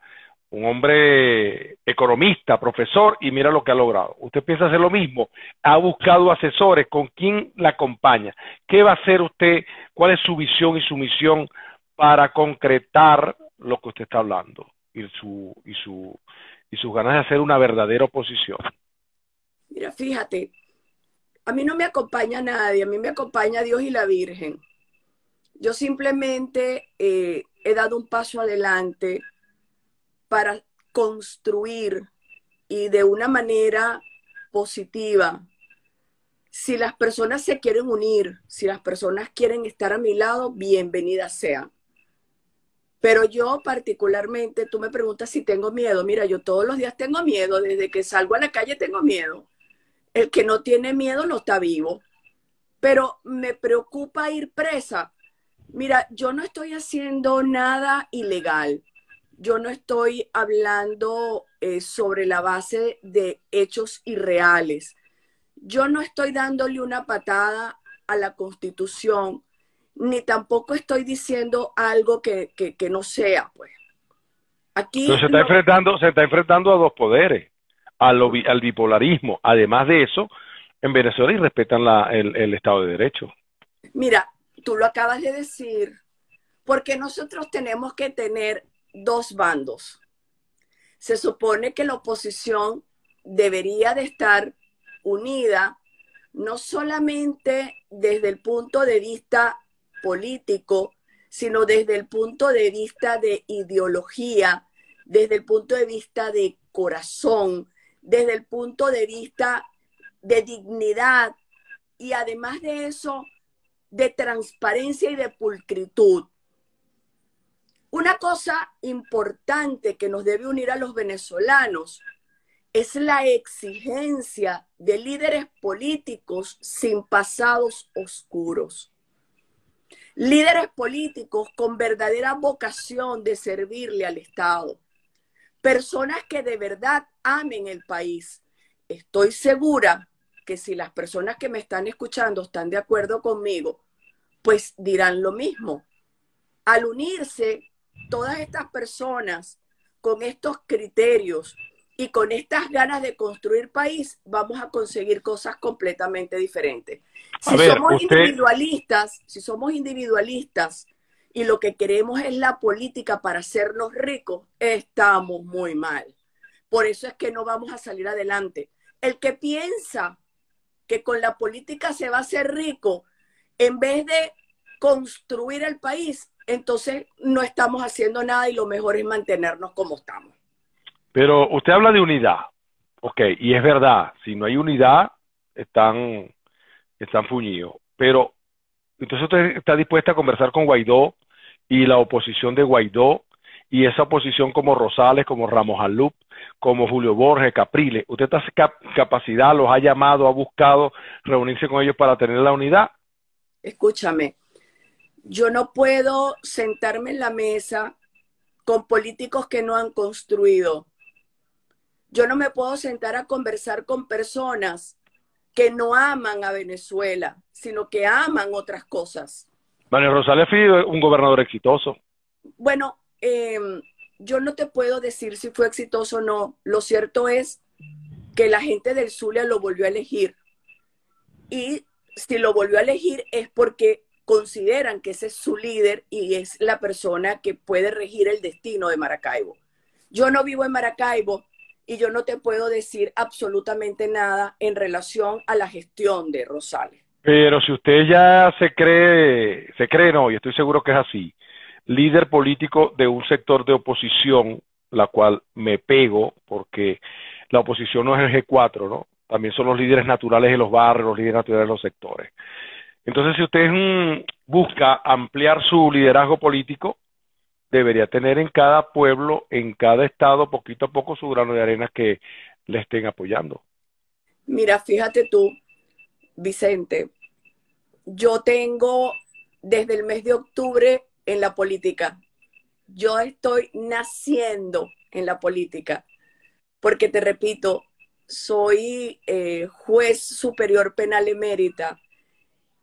un hombre economista, profesor, y mira lo que ha logrado. Usted piensa hacer lo mismo. Ha buscado asesores. ¿Con quién la acompaña? ¿Qué va a hacer usted? ¿Cuál es su visión y su misión para concretar lo que usted está hablando y su, sus ganas de hacer una verdadera oposición? Mira, fíjate, a mí no me acompaña nadie, a mí me acompaña Dios y la Virgen. Yo simplemente eh, he dado un paso adelante para construir y de una manera positiva. Si las personas se quieren unir, si las personas quieren estar a mi lado, bienvenidas sean. Pero yo particularmente, tú me preguntas si tengo miedo. Mira, yo todos los días tengo miedo, desde que salgo a la calle tengo miedo. El que no tiene miedo no está vivo. Pero me preocupa ir presa. Mira, yo no estoy haciendo nada ilegal yo no estoy hablando eh, sobre la base de hechos irreales. Yo no estoy dándole una patada a la constitución, ni tampoco estoy diciendo algo que, no sea, pues. Aquí se está enfrentando, se está enfrentando a dos poderes, al, al bipolarismo. Además de eso, en Venezuela y respetan el, el Estado de Derecho. Mira, tú lo acabas de decir, porque nosotros tenemos que tener dos bandos. Se supone que la oposición debería de estar unida no solamente desde el punto de vista político, sino desde el punto de vista de ideología, desde el punto de vista de corazón, desde el punto de vista de dignidad y además de eso, de transparencia y de pulcritud. Una cosa importante que nos debe unir a los venezolanos es la exigencia de líderes políticos sin pasados oscuros. Líderes políticos con verdadera vocación de servirle al Estado. Personas que de verdad amen el país. Estoy segura que si las personas que me están escuchando están de acuerdo conmigo, pues dirán lo mismo. Al unirse todas estas personas con estos criterios y con estas ganas de construir país, vamos a conseguir cosas completamente diferentes. Si somos individualistas, si somos individualistas y lo que queremos es la política para hacernos ricos, estamos muy mal. Por eso es que no vamos a salir adelante. El que piensa que con la política se va a hacer rico, en vez de construir el país, entonces no estamos haciendo nada y lo mejor es mantenernos como estamos. Pero usted habla de unidad, ok, y es verdad, si no hay unidad, están, están fuñidos. Pero entonces usted está dispuesta a conversar con Guaidó y la oposición de Guaidó y esa oposición como Rosales, como Ramos Alup, como Julio Borges, Capriles. ¿Usted está capacidad, los ha llamado, ha buscado reunirse con ellos para tener la unidad? Escúchame, yo no puedo sentarme en la mesa con políticos que no han construido. Yo no me puedo sentar a conversar con personas que no aman a Venezuela, sino que aman otras cosas. Manuel Rosales fue un gobernador exitoso. Bueno, em, yo no te puedo decir si fue exitoso o no. Lo cierto es que la gente del Zulia lo volvió a elegir. Y si lo volvió a elegir es porque consideran que ese es su líder y es la persona que puede regir el destino de Maracaibo. Yo no vivo en Maracaibo y yo no te puedo decir absolutamente nada en relación a la gestión de Rosales. Pero si usted ya se cree, se cree no, y estoy seguro que es así, líder político de un sector de oposición, la cual me pego porque la oposición no es el G4, ¿no? También son los líderes naturales de los barrios, los líderes naturales de los sectores. Entonces, si usted busca ampliar su liderazgo político, debería tener en cada pueblo, en cada estado, poquito a poco su grano de arena que le estén apoyando. Mira, fíjate tú, Vicente, yo tengo desde el mes de octubre en la política. Yo estoy naciendo en la política. porque te repito, soy eh, juez superior penal emérita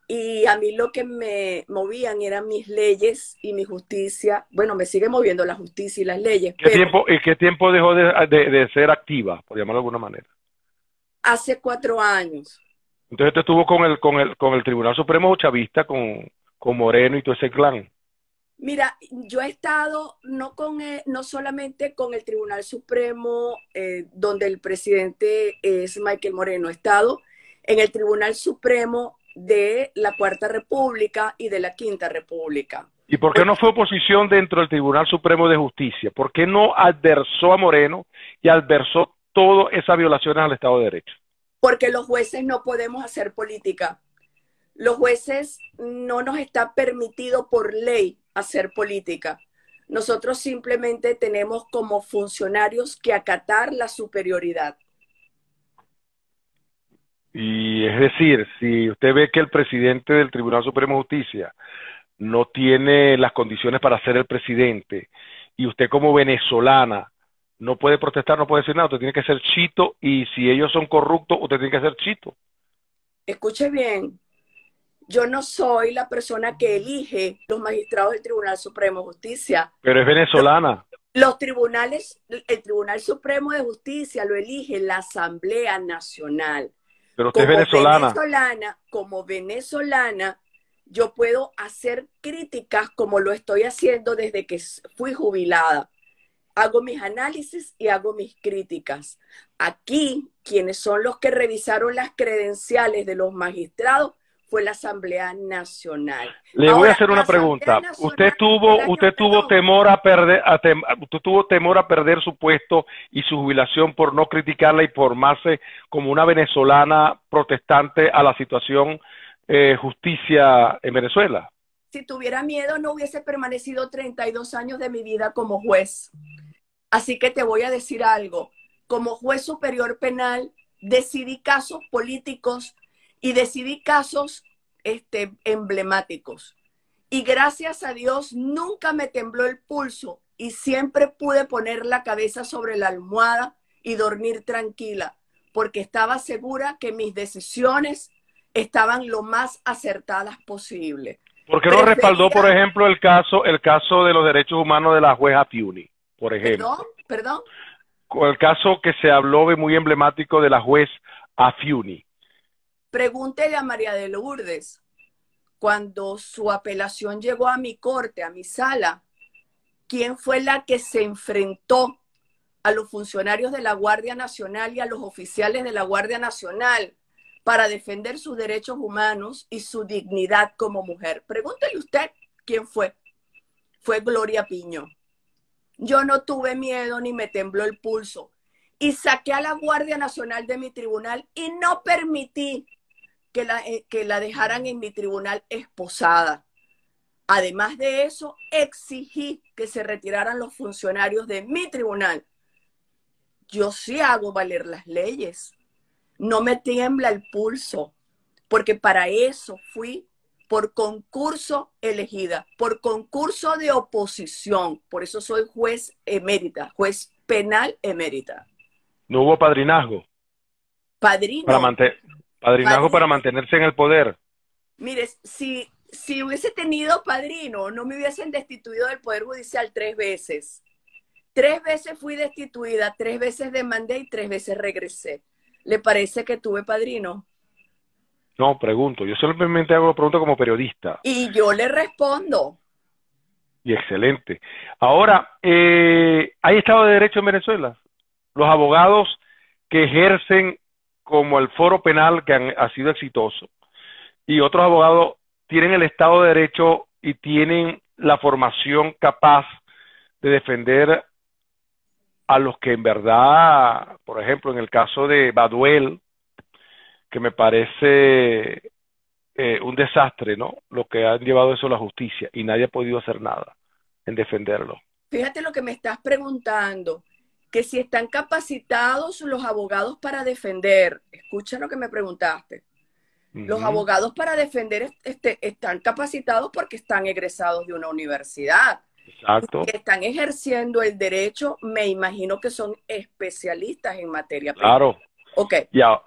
y a mí lo que me movían eran mis leyes y mi justicia. Bueno, me sigue moviendo la justicia y las leyes. ¿Qué, tiempo, ¿y qué tiempo dejó de, ser activa, por llamarlo de alguna manera? Hace cuatro años. Entonces te estuvo con el, con el, con el Tribunal Supremo Chavista, con, con Moreno y todo ese clan. Mira, yo he estado no con no solamente con el Tribunal Supremo, eh, donde el presidente es Michael Moreno, he estado en el Tribunal Supremo de la Cuarta República y de la Quinta República. ¿Y por qué no fue oposición dentro del Tribunal Supremo de Justicia? ¿Por qué no adversó a Moreno y adversó todas esas violaciones al Estado de Derecho? Porque los jueces no podemos hacer política. Los jueces no nos está permitido por ley hacer política. Nosotros simplemente tenemos como funcionarios que acatar la superioridad. Y es decir, si usted ve que el presidente del Tribunal Supremo de Justicia no tiene las condiciones para ser el presidente y usted como venezolana no puede protestar, no puede decir nada, usted tiene que ser chito y si ellos son corruptos, usted tiene que ser chito. Escuche bien, yo no soy la persona que elige los magistrados del Tribunal Supremo de Justicia. Pero es venezolana. Los, tribunales, el Tribunal Supremo de Justicia lo elige la Asamblea Nacional. Pero usted es venezolana. venezolana. Como venezolana, yo puedo hacer críticas como lo estoy haciendo desde que fui jubilada. Hago mis análisis y hago mis críticas. Aquí, quienes son los que revisaron las credenciales de los magistrados fue la Asamblea Nacional. Le voy a hacer una pregunta. Usted tuvo, usted tuvo temor a perder, usted tuvo temor a perder su puesto y su jubilación por no criticarla y formarse como una venezolana protestante a la situación eh, justicia en Venezuela. Si tuviera miedo no hubiese permanecido 32 años de mi vida como juez. Así que te voy a decir algo. Como juez superior penal decidí casos políticos y decidí casos este, emblemáticos. Y gracias a Dios nunca me tembló el pulso y siempre pude poner la cabeza sobre la almohada y dormir tranquila, porque estaba segura que mis decisiones estaban lo más acertadas posible. ¿Por qué no respaldó, por ejemplo, el caso, el caso de los derechos humanos de la jueza Fiuni, por ejemplo? Perdón, perdón. El caso que se habló de muy emblemático de la juez Afiuni. Pregúntele a María de Lourdes, cuando su apelación llegó a mi corte, a mi sala, ¿quién fue la que se enfrentó a los funcionarios de la Guardia Nacional y a los oficiales de la Guardia Nacional para defender sus derechos humanos y su dignidad como mujer? Pregúntele usted quién fue. Fue Gloria Piño. Yo no tuve miedo ni me tembló el pulso y saqué a la Guardia Nacional de mi tribunal y no permití que la, eh, que la dejaran en mi tribunal esposada. Además de eso, exigí que se retiraran los funcionarios de mi tribunal. Yo sí hago valer las leyes. No me tiembla el pulso, porque para eso fui por concurso elegida, por concurso de oposición. Por eso soy juez emérita, juez penal emérita. ¿No hubo padrinazgo? Padrino. Para, Padrinazgo para mantenerse en el poder. Mire, si, si hubiese tenido padrino, no me hubiesen destituido del Poder Judicial tres veces. Tres veces fui destituida, tres veces demandé y tres veces regresé. ¿Le parece que tuve padrino? No, pregunto. Yo solamente hago la pregunta como periodista. Y yo le respondo. Y excelente. Ahora, eh, ¿hay Estado de Derecho en Venezuela? Los abogados que ejercen como el foro penal que ha sido exitoso y otros abogados tienen el Estado de Derecho y tienen la formación capaz de defender a los que en verdad, por ejemplo, en el caso de Baduel, que me parece eh, un desastre, ¿no? Lo que han llevado eso a la justicia y nadie ha podido hacer nada en defenderlo. Fíjate lo que me estás preguntando que si están capacitados los abogados para defender, escucha lo que me preguntaste, los abogados para defender este, están capacitados porque están egresados de una universidad. Exacto. que están ejerciendo el derecho, me imagino que son especialistas en materia penal. Claro. Ok. Ya.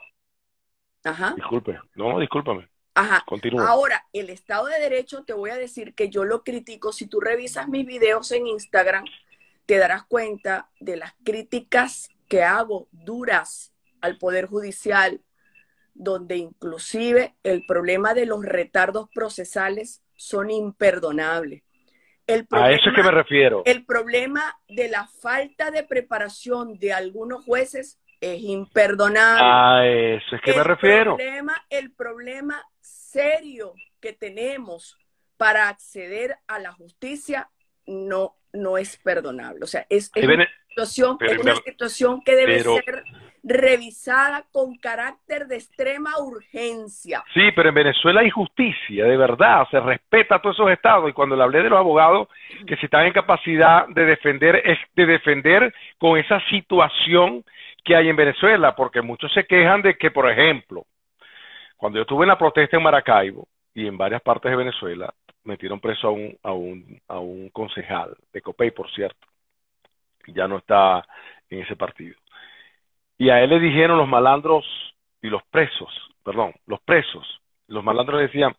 Ajá. Disculpe. No, discúlpame. Ajá. Continúa. Ahora, el Estado de Derecho, te voy a decir que yo lo critico. Si tú revisas mis videos en Instagram, te darás cuenta de las críticas que hago duras al Poder Judicial, donde inclusive el problema de los retardos procesales son imperdonables. a eso es que me refiero. El problema de la falta de preparación de algunos jueces es imperdonable. A eso es que me refiero. Problema, el problema serio que tenemos para acceder a la justicia no, no es perdonable. O sea, es, una, situación, una situación que debe ser revisada con carácter de extrema urgencia. Sí, pero en Venezuela hay justicia, de verdad, se respeta a todos esos estados y cuando le hablé de los abogados que si están en capacidad de defender, es de defender con esa situación que hay en Venezuela, porque muchos se quejan de que, por ejemplo, cuando yo estuve en la protesta en Maracaibo y en varias partes de Venezuela, metieron preso a un, a un, a un concejal de Copey, por cierto, ya no está en ese partido. Y a él le dijeron los malandros y los presos, perdón, los presos, los malandros decían,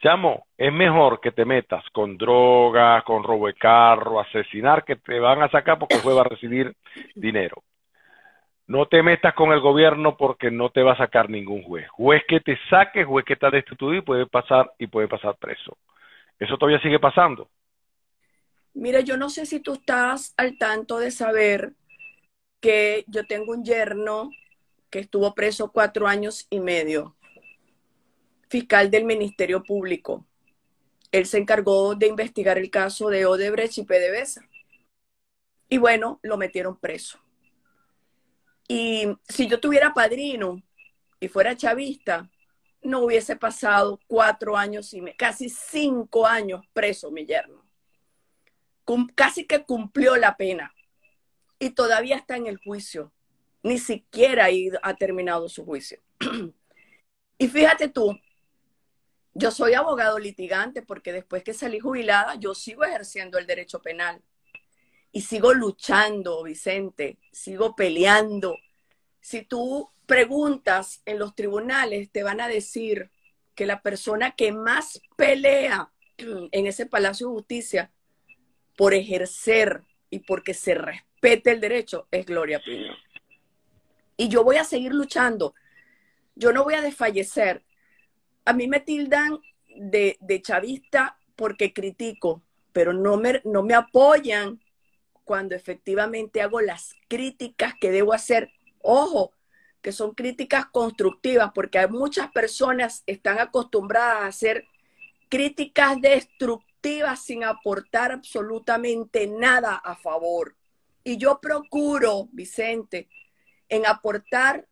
chamo, es mejor que te metas con drogas, con robo de carro, asesinar, que te van a sacar porque va a recibir dinero no te metas con el gobierno porque no te va a sacar ningún juez. Juez que te saque, juez que está destituido y puede pasar y puede pasar preso. Eso todavía sigue pasando. Mira, yo no sé si tú estás al tanto de saber que yo tengo un yerno que estuvo preso cuatro años y medio, fiscal del Ministerio Público. Él se encargó de investigar el caso de Odebrecht y PDVSA. Y bueno, lo metieron preso. Y si yo tuviera padrino y fuera chavista, no hubiese pasado cuatro años y casi cinco años preso mi yerno. casi que cumplió la pena y todavía está en el juicio. Ni siquiera ha terminado su juicio. *clears throat* y fíjate tú, yo soy abogado litigante porque después que salí jubilada, yo sigo ejerciendo el derecho penal y sigo luchando, Vicente, sigo peleando. Si tú preguntas en los tribunales, te van a decir que la persona que más pelea *clears throat* en ese Palacio de Justicia por ejercer y porque se respete el derecho es Gloria Pino. Y yo voy a seguir luchando. Yo no voy a desfallecer. A mí me tildan de, de chavista porque critico, pero no me, no me apoyan cuando efectivamente hago las críticas que debo hacer. Ojo, que son críticas constructivas, porque hay muchas personas están acostumbradas a hacer críticas destructivas sin aportar absolutamente nada a favor. Y yo procuro, Vicente, en aportar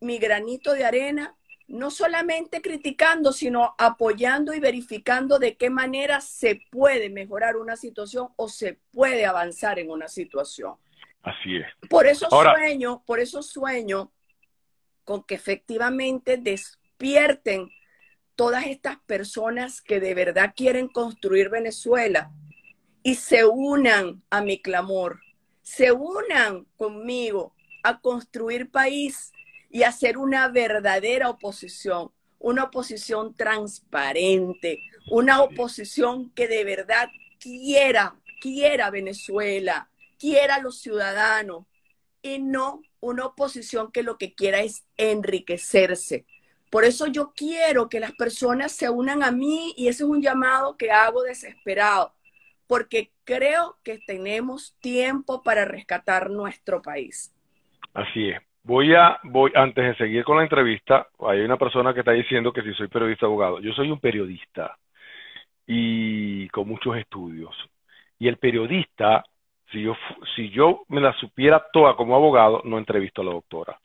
mi granito de arena no solamente criticando, sino apoyando y verificando de qué manera se puede mejorar una situación o se puede avanzar en una situación. Así es. Por eso sueño, por eso sueño con que efectivamente despierten todas estas personas que de verdad quieren construir Venezuela y se unan a mi clamor, se unan conmigo a construir país y hacer una verdadera oposición, una oposición transparente, una oposición que de verdad quiera, quiera Venezuela, quiera a los ciudadanos y no una oposición que lo que quiera es enriquecerse. Por eso yo quiero que las personas se unan a mí y ese es un llamado que hago desesperado, porque creo que tenemos tiempo para rescatar nuestro país. Así es. Voy a, voy, antes de seguir con la entrevista, hay una persona que está diciendo que si soy periodista abogado. Yo soy un periodista y con muchos estudios. Y el periodista, si yo, si yo me la supiera toda como abogado, no entrevisto a la doctora.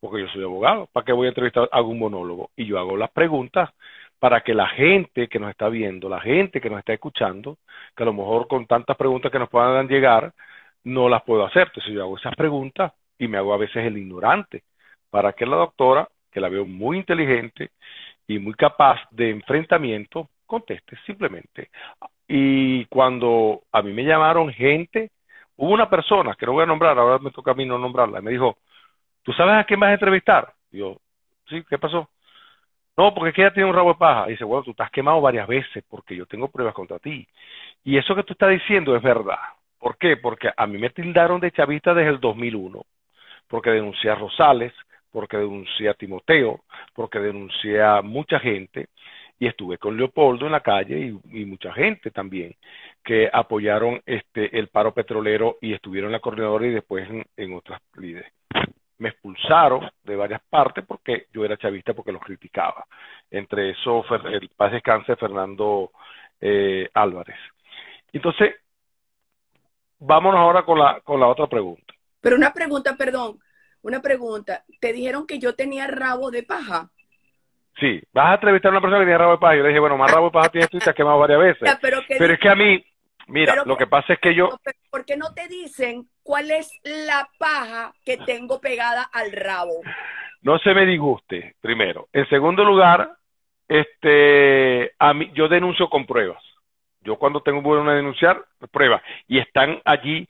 Porque yo soy abogado. ¿Para qué voy a entrevistar? Hago un monólogo. Y yo hago las preguntas para que la gente que nos está viendo, la gente que nos está escuchando, que a lo mejor con tantas preguntas que nos puedan llegar, no las puedo hacer. Entonces yo hago esas preguntas y me hago a veces el ignorante, para que la doctora, que la veo muy inteligente y muy capaz de enfrentamiento, conteste simplemente. Y cuando a mí me llamaron gente, hubo una persona, que no voy a nombrar, ahora me toca a mí no nombrarla, me dijo, ¿tú sabes a quién vas a entrevistar? Y yo, sí, ¿qué pasó? No, porque es ella tiene un rabo de paja. Y dice, bueno, tú estás quemado varias veces porque yo tengo pruebas contra ti. Y eso que tú estás diciendo es verdad. ¿Por qué? Porque a mí me tildaron de chavista desde el 2001, porque denuncié a Rosales, porque denuncié a Timoteo, porque denuncié a mucha gente, y estuve con Leopoldo en la calle y, mucha gente también que apoyaron este el paro petrolero y estuvieron en la coordinadora y después en, otras líderes. Me expulsaron de varias partes porque yo era chavista porque los criticaba. Entre eso, el paz descanse Fernando eh, Álvarez. Entonces, vámonos ahora con la, con la otra pregunta. Pero una pregunta, perdón, una pregunta. ¿Te dijeron que yo tenía rabo de paja? Sí, vas a entrevistar a una persona que tiene rabo de paja. Yo le dije, bueno, más rabo de paja tienes tú y te has quemado varias veces. pero, es que a mí, mira, lo que pasa es que yo... ¿Por qué no te dicen cuál es la paja que tengo pegada al rabo? No se me disguste, primero. En segundo lugar, este, a mí, yo denuncio con pruebas. Yo cuando tengo bueno denunciar, pruebas. Y están allí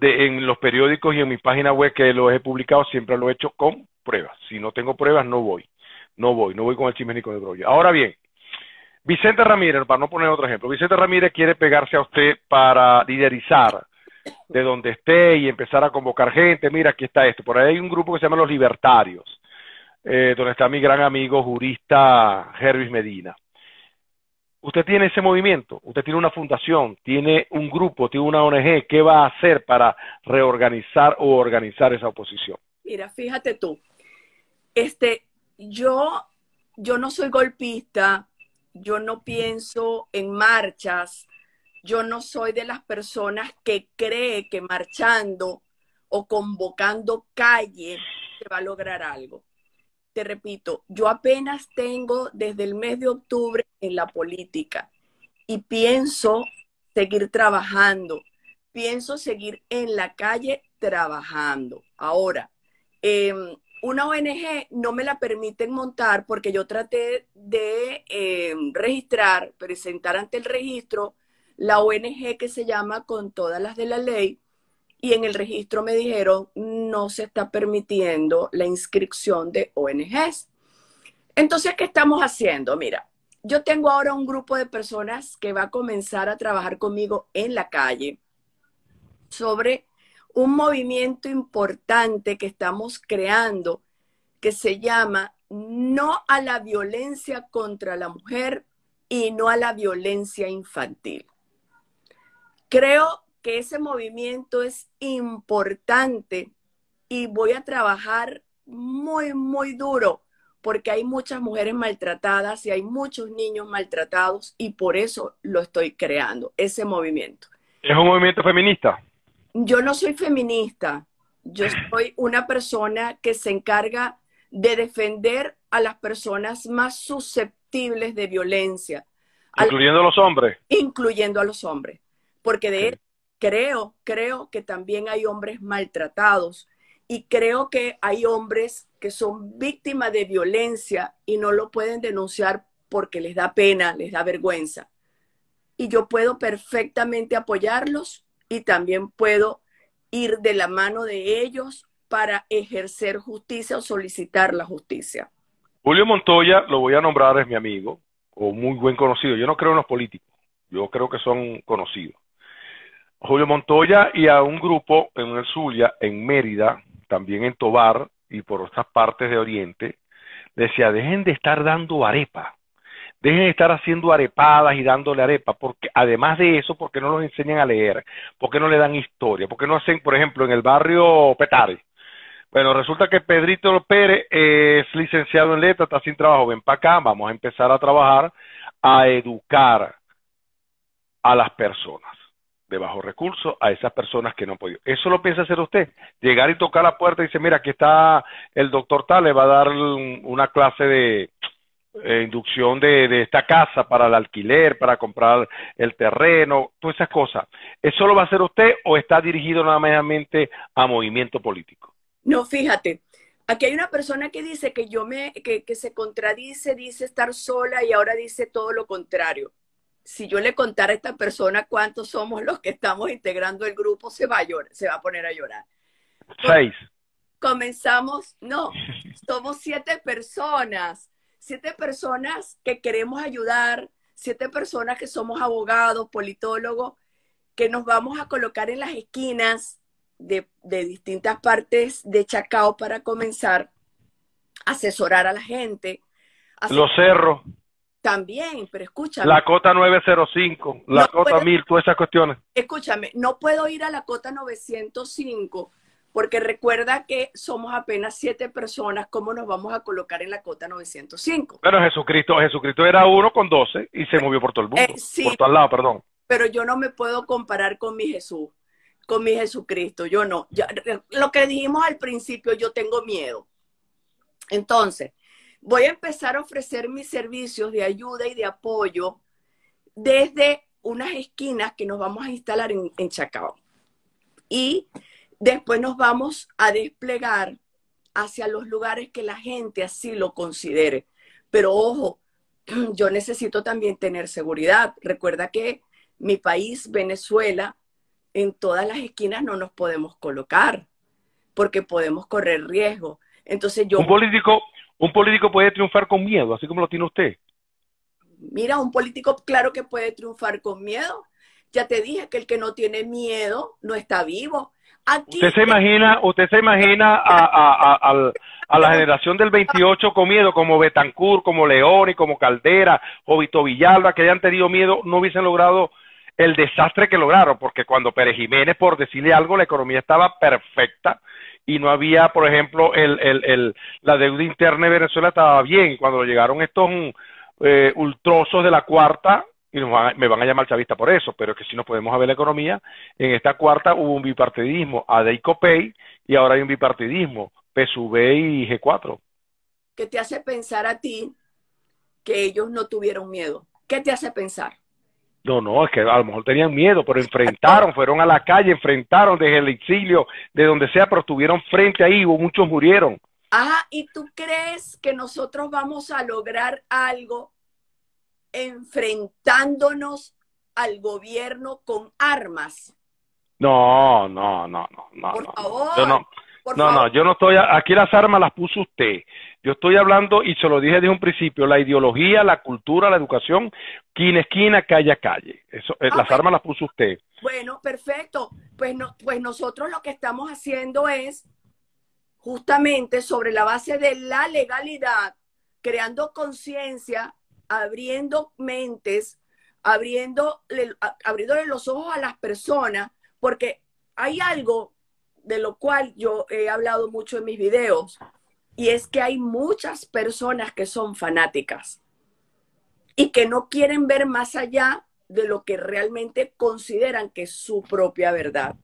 de, en los periódicos y en mi página web que lo he publicado, siempre lo he hecho con pruebas. Si no tengo pruebas, no voy no voy, no voy con el chisme ni con el brollo. Ahora bien, Vicente Ramírez, para no poner otro ejemplo, Vicente Ramírez quiere pegarse a usted para liderizar de donde esté y empezar a convocar gente. Mira, aquí está esto. Por ahí hay un grupo que se llama Los Libertarios, eh, donde está mi gran amigo jurista Hervis Medina. Usted tiene ese movimiento, usted tiene una fundación, tiene un grupo, tiene una ONG. ¿Qué va a hacer para reorganizar o organizar esa oposición? Mira, fíjate tú, este, yo, yo no soy golpista, yo no pienso en marchas, yo no soy de las personas que cree que marchando o convocando calle se va a lograr algo. Te repito, yo apenas tengo desde el mes de octubre en la política y pienso seguir trabajando, pienso seguir en la calle trabajando. Ahora, eh, una ONG no me la permiten montar porque yo traté de eh, registrar, presentar ante el registro la ONG que se llama Con todas las de la ley y en el registro me dijeron no se está permitiendo la inscripción de ONGs. Entonces, ¿qué estamos haciendo? Mira, yo tengo ahora un grupo de personas que va a comenzar a trabajar conmigo en la calle sobre un movimiento importante que estamos creando que se llama No a la violencia contra la mujer y no a la violencia infantil. Creo que ese movimiento es importante y voy a trabajar muy, muy duro porque hay muchas mujeres maltratadas y hay muchos niños maltratados y por eso lo estoy creando, ese movimiento. ¿Es un movimiento feminista? Yo no soy feminista, yo soy una persona que se encarga de defender a las personas más susceptibles de violencia. Incluyendo a los hombres. Incluyendo a los hombres. Porque de creo, creo que también hay hombres maltratados y creo que hay hombres que son víctimas de violencia y no lo pueden denunciar porque les da pena, les da vergüenza. Y yo puedo perfectamente apoyarlos y también puedo ir de la mano de ellos para ejercer justicia o solicitar la justicia. Julio Montoya, lo voy a nombrar, es mi amigo, o muy buen conocido. Yo no creo en los políticos, yo creo que son conocidos. Julio Montoya y a un grupo en el Zulia, en Mérida, también en Tobar y por otras partes de Oriente, decía, dejen de estar dando arepa. Dejen de estar haciendo arepadas y dándole arepa, porque además de eso, porque no los enseñan a leer, porque no le dan historia, porque no hacen, por ejemplo, en el barrio Petare. Bueno, resulta que Pedrito Pérez es licenciado en letras, está sin trabajo, ven para acá, vamos a empezar a trabajar, a educar a las personas de bajo recursos, a esas personas que no han podido. Eso lo piensa hacer usted, llegar y tocar la puerta y dice, mira, aquí está el doctor tal, le va a dar una clase de eh, inducción de, esta casa para el alquiler, para comprar el terreno, todas esas cosas. ¿Eso lo va a hacer usted o está dirigido nada más a movimiento político? No, fíjate, aquí hay una persona que dice que yo me, que, que se contradice, dice estar sola y ahora dice todo lo contrario. si yo le contara a esta persona cuántos somos los que estamos integrando el grupo, se va a, llorar, se va a poner a llorar. Seis. Comenzamos, no, somos siete personas, siete personas que queremos ayudar, siete personas que somos abogados, politólogos, que nos vamos a colocar en las esquinas de, de distintas partes de Chacao para comenzar a asesorar a la gente. Los cerros. También, pero escúchame. La cota 905, la No cota puede- 1000, todas esas cuestiones. Escúchame, no puedo ir a la cota 905 porque recuerda que somos apenas siete personas. ¿Cómo nos vamos a colocar en la cota 905? Bueno, Jesucristo, Jesucristo era uno con 12 y se movió por todo el mundo. Eh, sí. Por todo lado, perdón. Pero yo no me puedo comparar con mi Jesús, con mi Jesucristo. Yo no. Lo que dijimos al principio, yo tengo miedo. Entonces, voy a empezar a ofrecer mis servicios de ayuda y de apoyo desde unas esquinas que nos vamos a instalar en, en Chacao. Y después nos vamos a desplegar hacia los lugares que la gente así lo considere. Pero ojo, *clears throat* yo necesito también tener seguridad. Recuerda que mi país, Venezuela, en todas las esquinas no nos podemos colocar porque podemos correr riesgo. Entonces yo, Un político, un político puede triunfar con miedo, así como lo tiene usted. mira, un político claro que puede triunfar con miedo. Ya te dije que el que no tiene miedo no está vivo. Aquí Usted se imagina, usted se imagina a, a, a, al- a la generación del 28 con miedo, como Betancourt, como León y como Caldera, Jovito Villalba, que hayan tenido miedo, no hubiesen logrado el desastre que lograron, porque cuando Pérez Jiménez, por decirle algo, la economía estaba perfecta y no había, por ejemplo, el, el, el, la deuda interna de Venezuela estaba bien. Cuando llegaron estos eh, ultrosos de la cuarta, y nos van a- me van a llamar chavista por eso, pero es que si no podemos ver la economía, en esta cuarta hubo un bipartidismo, ADE y COPEI, y ahora hay un bipartidismo, PSUV y G4. que te hace pensar a ti que ellos no tuvieron miedo. ¿Qué te hace pensar? No, no, es que a lo mejor tenían miedo, pero enfrentaron, *laughs* fueron a la calle, enfrentaron desde el exilio, de donde sea, pero estuvieron frente ahí, hubo muchos murieron. Ah, ¿y tú crees que nosotros vamos a lograr algo enfrentándonos al gobierno con armas? No, no, no, no, no. Por favor, Yo no, Por no, favor. no, yo no estoy, aquí las armas las puso usted. Yo estoy hablando, y se lo dije desde un principio, la ideología, la cultura, la educación, esquina, esquina, calle a calle. Eso, eh, Ah, las bueno. armas las puso usted. Bueno, perfecto. Pues, no, pues nosotros lo que estamos haciendo es justamente sobre la base de la legalidad, creando conciencia, abriendo mentes, abriendo, abriéndole los ojos a las personas, porque hay algo de lo cual yo he hablado mucho en mis videos, y es que hay muchas personas que son fanáticas y que no quieren ver más allá de lo que realmente consideran que es su propia verdad.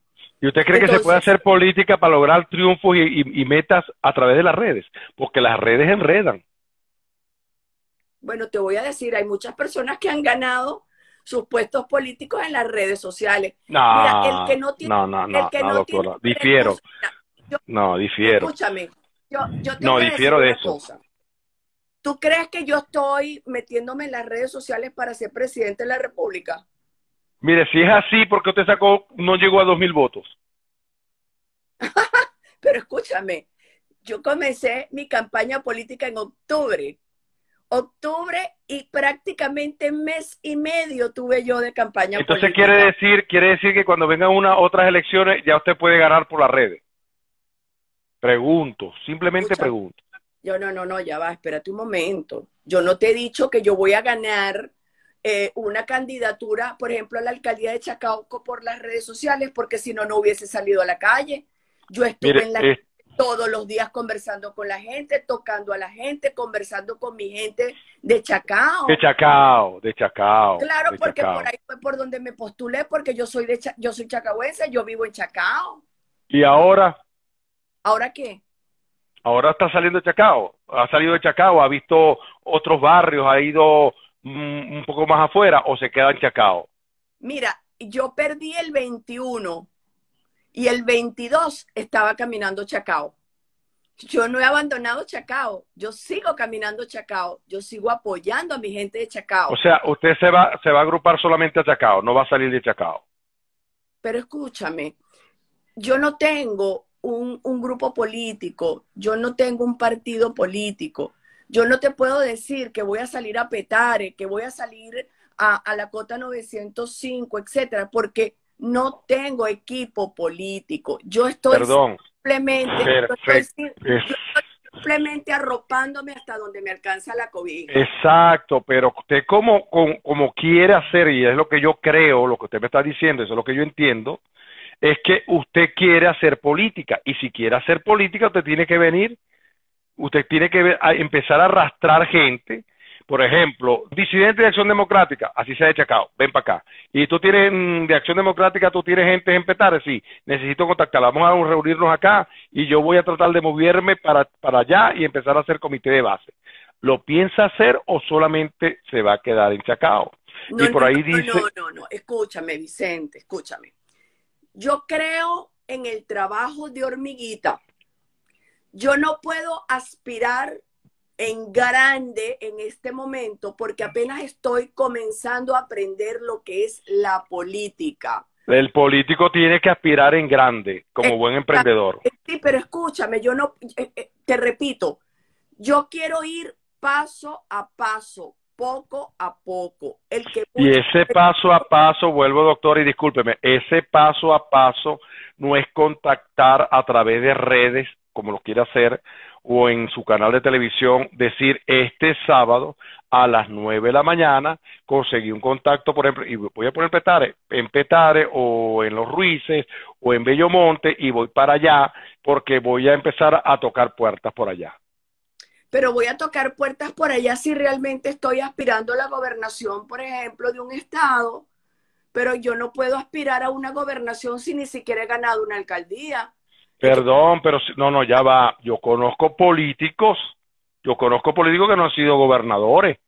¿Y usted cree que se puede hacer política para lograr triunfos y, y- y metas a través de las redes? Porque las redes enredan. Bueno, te voy a decir, hay muchas personas que han ganado sus puestos políticos en las redes sociales. No, Mira, el que no tiene- no, no, el no, que no, no tiene doctora. Difiero. responsabilidad- No, difiero. Escúchame, yo, yo te No, voy a difiero decir de eso. cosa. ¿Tú crees que yo estoy metiéndome en las redes sociales para ser presidente de la República? Mire, si es así, porque usted sacó, no llegó a dos mil votos? *laughs* Pero escúchame, yo comencé mi campaña política en octubre. Octubre y prácticamente mes y medio tuve yo de campaña Entonces política. quiere decir, quiere decir que cuando vengan una, otras elecciones ya usted puede ganar por las redes. Pregunto, simplemente Escucha. pregunto. Yo no, no, no, ya va, espérate un momento. Yo no te he dicho que yo voy a ganar eh, una candidatura, por ejemplo, a la alcaldía de Chacauco por las redes sociales, porque si no, no hubiese salido a la calle. Yo estuve Mire, en la todos los días conversando con la gente, tocando a la gente, conversando con mi gente de Chacao. de Chacao, de Chacao. Claro, de porque Chacao. por ahí fue por donde me postulé, porque yo soy de Cha- yo soy chacahuense, yo vivo en Chacao. Y ahora, ¿Ahora qué? ahora está saliendo de Chacao. Ha salido de Chacao, ha visto otros barrios, ha ido mm, un poco más afuera o se queda en Chacao. Mira, yo perdí el 21 y el 22 estaba caminando Chacao. Yo no he abandonado Chacao, yo sigo caminando Chacao, yo sigo apoyando a mi gente de Chacao. O sea, usted se va, se va a agrupar solamente a Chacao, no va a salir de Chacao. Pero escúchame, yo no tengo un, un grupo político, yo no tengo un partido político. Yo no te puedo decir que voy a salir a Petare, que voy a salir a, a la cota 905, etcétera, porque no tengo equipo político. Yo estoy Perdón. simplemente, Perfecto. yo estoy simplemente arropándome hasta donde me alcanza la cobija. Exacto, pero usted como, como, como quiere hacer, y es lo que yo creo, lo que usted me está diciendo, eso es lo que yo entiendo, es que usted quiere hacer política, y si quiere hacer política, usted tiene que venir, usted tiene que ver- a empezar a arrastrar gente, por ejemplo, disidente de Acción Democrática, así se ha Chacao, ven para acá. Y tú tienes mm, de Acción Democrática, tú tienes gente en Petare, sí, necesito contactarla, vamos a reunirnos acá y yo voy a tratar de moverme para, para allá y empezar a hacer comité de base. ¿Lo piensa hacer o solamente se va a quedar en Chacao? No, y por no, ahí no, dice- No, no, no, escúchame, Vicente, escúchame. Yo creo en el trabajo de hormiguita. Yo no puedo aspirar en grande en este momento porque apenas estoy comenzando a aprender lo que es la política. El político tiene que aspirar en grande, como buen emprendedor. Eh, Sí, pero escúchame, yo no, eh, eh, te repito, yo quiero ir paso a paso, poco a poco. El que Y ese paso a paso, vuelvo doctor y discúlpeme, ese paso a paso no es contactar a través de redes, como lo quiere hacer, o en su canal de televisión, decir este sábado a las nueve de la mañana conseguí un contacto, por ejemplo, y voy a poner Petare, en Petare o en Los Ruices o en Bellomonte y voy para allá porque voy a empezar a tocar puertas por allá. pero voy a tocar puertas por allá si realmente estoy aspirando a la gobernación, por ejemplo, de un estado, pero yo no puedo aspirar a una gobernación si ni siquiera he ganado una alcaldía. Perdón, pero si- no, no, ya va. Yo conozco políticos, yo conozco políticos que no han sido gobernadores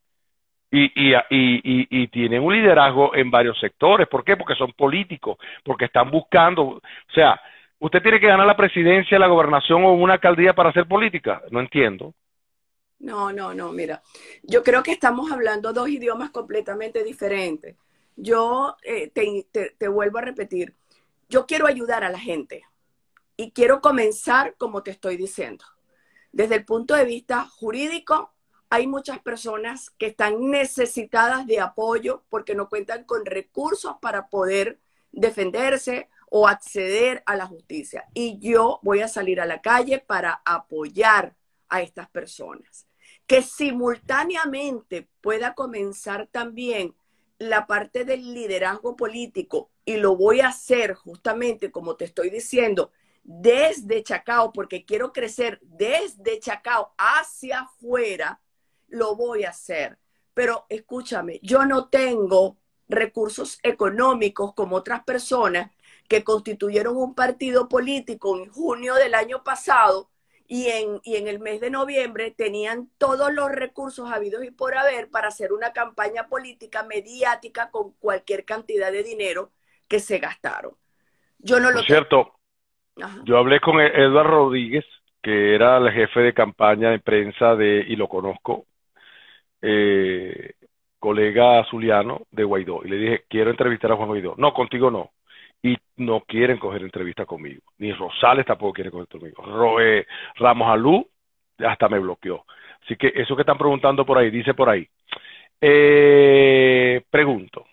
y, y, y, y, y tienen un liderazgo en varios sectores. ¿Por qué? Porque son políticos, porque están buscando, o sea, usted tiene que ganar la presidencia, la gobernación o una alcaldía para hacer política. No entiendo. No, no, no, mira, yo creo que estamos hablando dos idiomas completamente diferentes. Yo eh, te, te- te vuelvo a repetir, yo quiero ayudar a la gente y quiero comenzar como te estoy diciendo. Desde el punto de vista jurídico, hay muchas personas que están necesitadas de apoyo porque no cuentan con recursos para poder defenderse o acceder a la justicia. Y yo voy a salir a la calle para apoyar a estas personas. Que simultáneamente pueda comenzar también la parte del liderazgo político y lo voy a hacer justamente como te estoy diciendo desde Chacao porque quiero crecer desde Chacao hacia afuera, lo voy a hacer. Pero escúchame, yo no tengo recursos económicos como otras personas que constituyeron un partido político en junio del año pasado y en, y en el mes de noviembre tenían todos los recursos habidos y por haber para hacer una campaña política mediática con cualquier cantidad de dinero que se gastaron. Yo no Por lo cierto, tengo. Yo hablé con Eduardo Rodríguez, que era el jefe de campaña de prensa de, y lo conozco, eh, colega zuliano de Guaidó, y le dije, quiero entrevistar a Juan Guaidó. No, contigo no. Y no quieren coger entrevista conmigo. Ni Rosales tampoco quiere coger conmigo. Ro- eh, Ramos Alú hasta me bloqueó. Así que eso que están preguntando por ahí, dice por ahí. Eh, pregunto,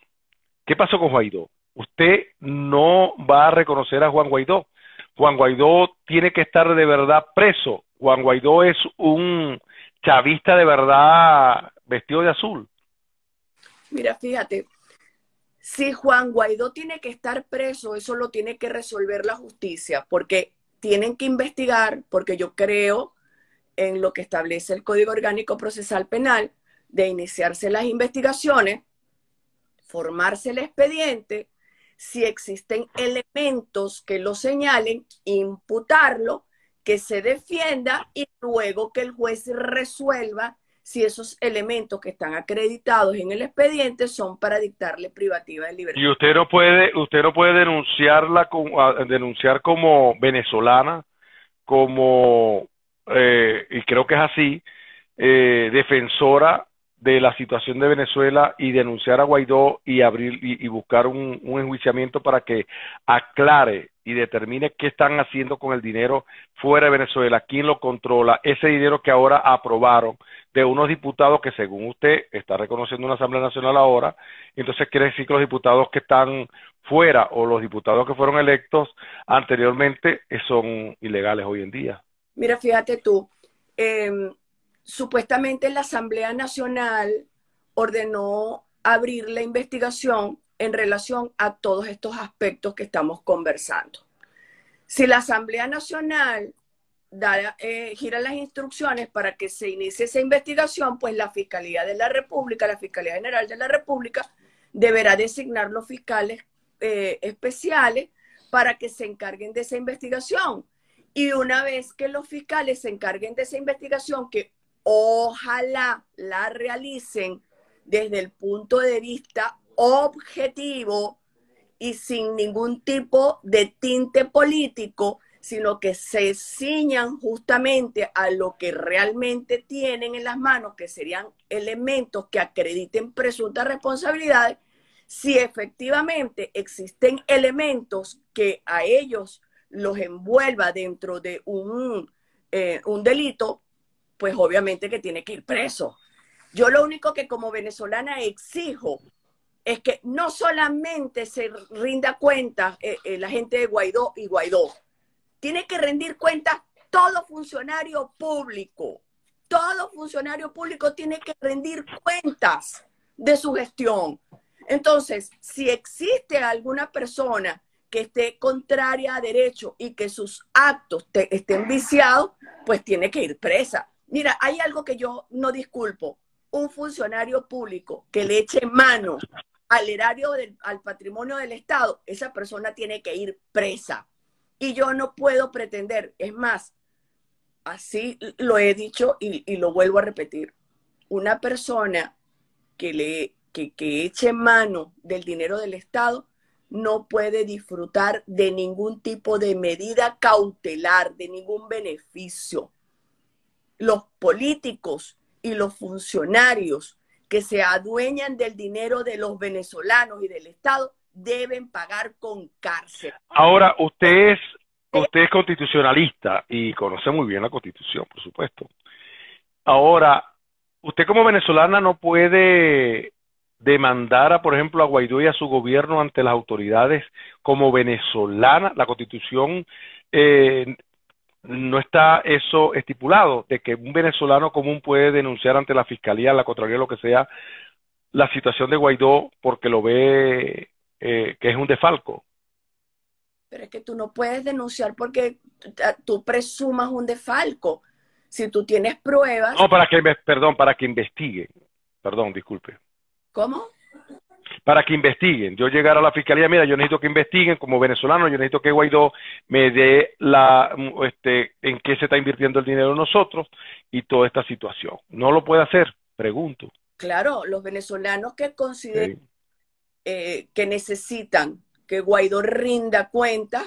¿qué pasó con Guaidó? Usted no va a reconocer a Juan Guaidó. Juan Guaidó tiene que estar de verdad preso. Juan Guaidó es un chavista de verdad vestido de azul. Mira, fíjate, si Juan Guaidó tiene que estar preso, eso lo tiene que resolver la justicia, porque tienen que investigar, porque yo creo en lo que establece el Código Orgánico Procesal Penal, de iniciarse las investigaciones, formarse el expediente, si existen elementos que lo señalen, imputarlo, que se defienda y luego que el juez resuelva si esos elementos que están acreditados en el expediente son para dictarle privativa de libertad. Y usted no puede, usted no puede denunciarla denunciar como venezolana, como eh, y creo que es así, eh, defensora de la situación de Venezuela y denunciar a Guaidó y abrir y, buscar un, enjuiciamiento para que aclare y determine qué están haciendo con el dinero fuera de Venezuela, quién lo controla, ese dinero que ahora aprobaron de unos diputados que según usted está reconociendo una Asamblea Nacional ahora, entonces quiere decir que los diputados que están fuera o los diputados que fueron electos anteriormente son ilegales hoy en día. Mira, fíjate tú, eh, supuestamente la Asamblea Nacional ordenó abrir la investigación en relación a todos estos aspectos que estamos conversando. Si la Asamblea Nacional da, eh, gira las instrucciones para que se inicie esa investigación, pues la Fiscalía de la República, la Fiscalía General de la República, deberá designar los fiscales eh, especiales para que se encarguen de esa investigación. Y una vez que los fiscales se encarguen de esa investigación, que ojalá la realicen desde el punto de vista objetivo y sin ningún tipo de tinte político, sino que se ciñan justamente a lo que realmente tienen en las manos, que serían elementos que acrediten presuntas responsabilidades, si efectivamente existen elementos que a ellos los envuelva dentro de un, eh, un delito, pues obviamente que tiene que ir preso. Yo lo único que como venezolana exijo es que no solamente se rinda cuenta eh, eh, la gente de Guaidó y Guaidó, tiene que rendir cuenta todo funcionario público. Todo funcionario público tiene que rendir cuentas de su gestión. Entonces, si existe alguna persona que esté contraria a derecho y que sus actos estén viciados, pues tiene que ir presa. Mira, hay algo que yo no disculpo. Un funcionario público que le eche mano al erario, al patrimonio del Estado, esa persona tiene que ir presa. Y yo no puedo pretender, es más, así lo he dicho y, lo vuelvo a repetir, una persona que, le, que, que eche mano del dinero del Estado no puede disfrutar de ningún tipo de medida cautelar, de ningún beneficio los políticos y los funcionarios que se adueñan del dinero de los venezolanos y del Estado deben pagar con cárcel. Ahora, usted es, usted constitucionalista y conoce muy bien la constitución, por supuesto. Ahora, usted como venezolana no puede demandar, a, por ejemplo, a Guaidó y a su gobierno ante las autoridades como venezolana. La constitución eh, no está eso estipulado, de que un venezolano común puede denunciar ante la fiscalía, la contraria, lo que sea, la situación de Guaidó porque lo ve eh, que es un defalco. Pero es que tú no puedes denunciar porque tú presumas un defalco. Si tú tienes pruebas. No, para que, perdón, para que investigue. Perdón, disculpe. ¿Cómo? Para que investiguen. Yo llegar a la fiscalía, mira, yo necesito que investiguen como venezolano, yo necesito que Guaidó me dé la, este, en qué se está invirtiendo el dinero nosotros y toda esta situación. No lo puede hacer, pregunto. Claro, los venezolanos que consideren eh, que necesitan que Guaidó rinda cuenta,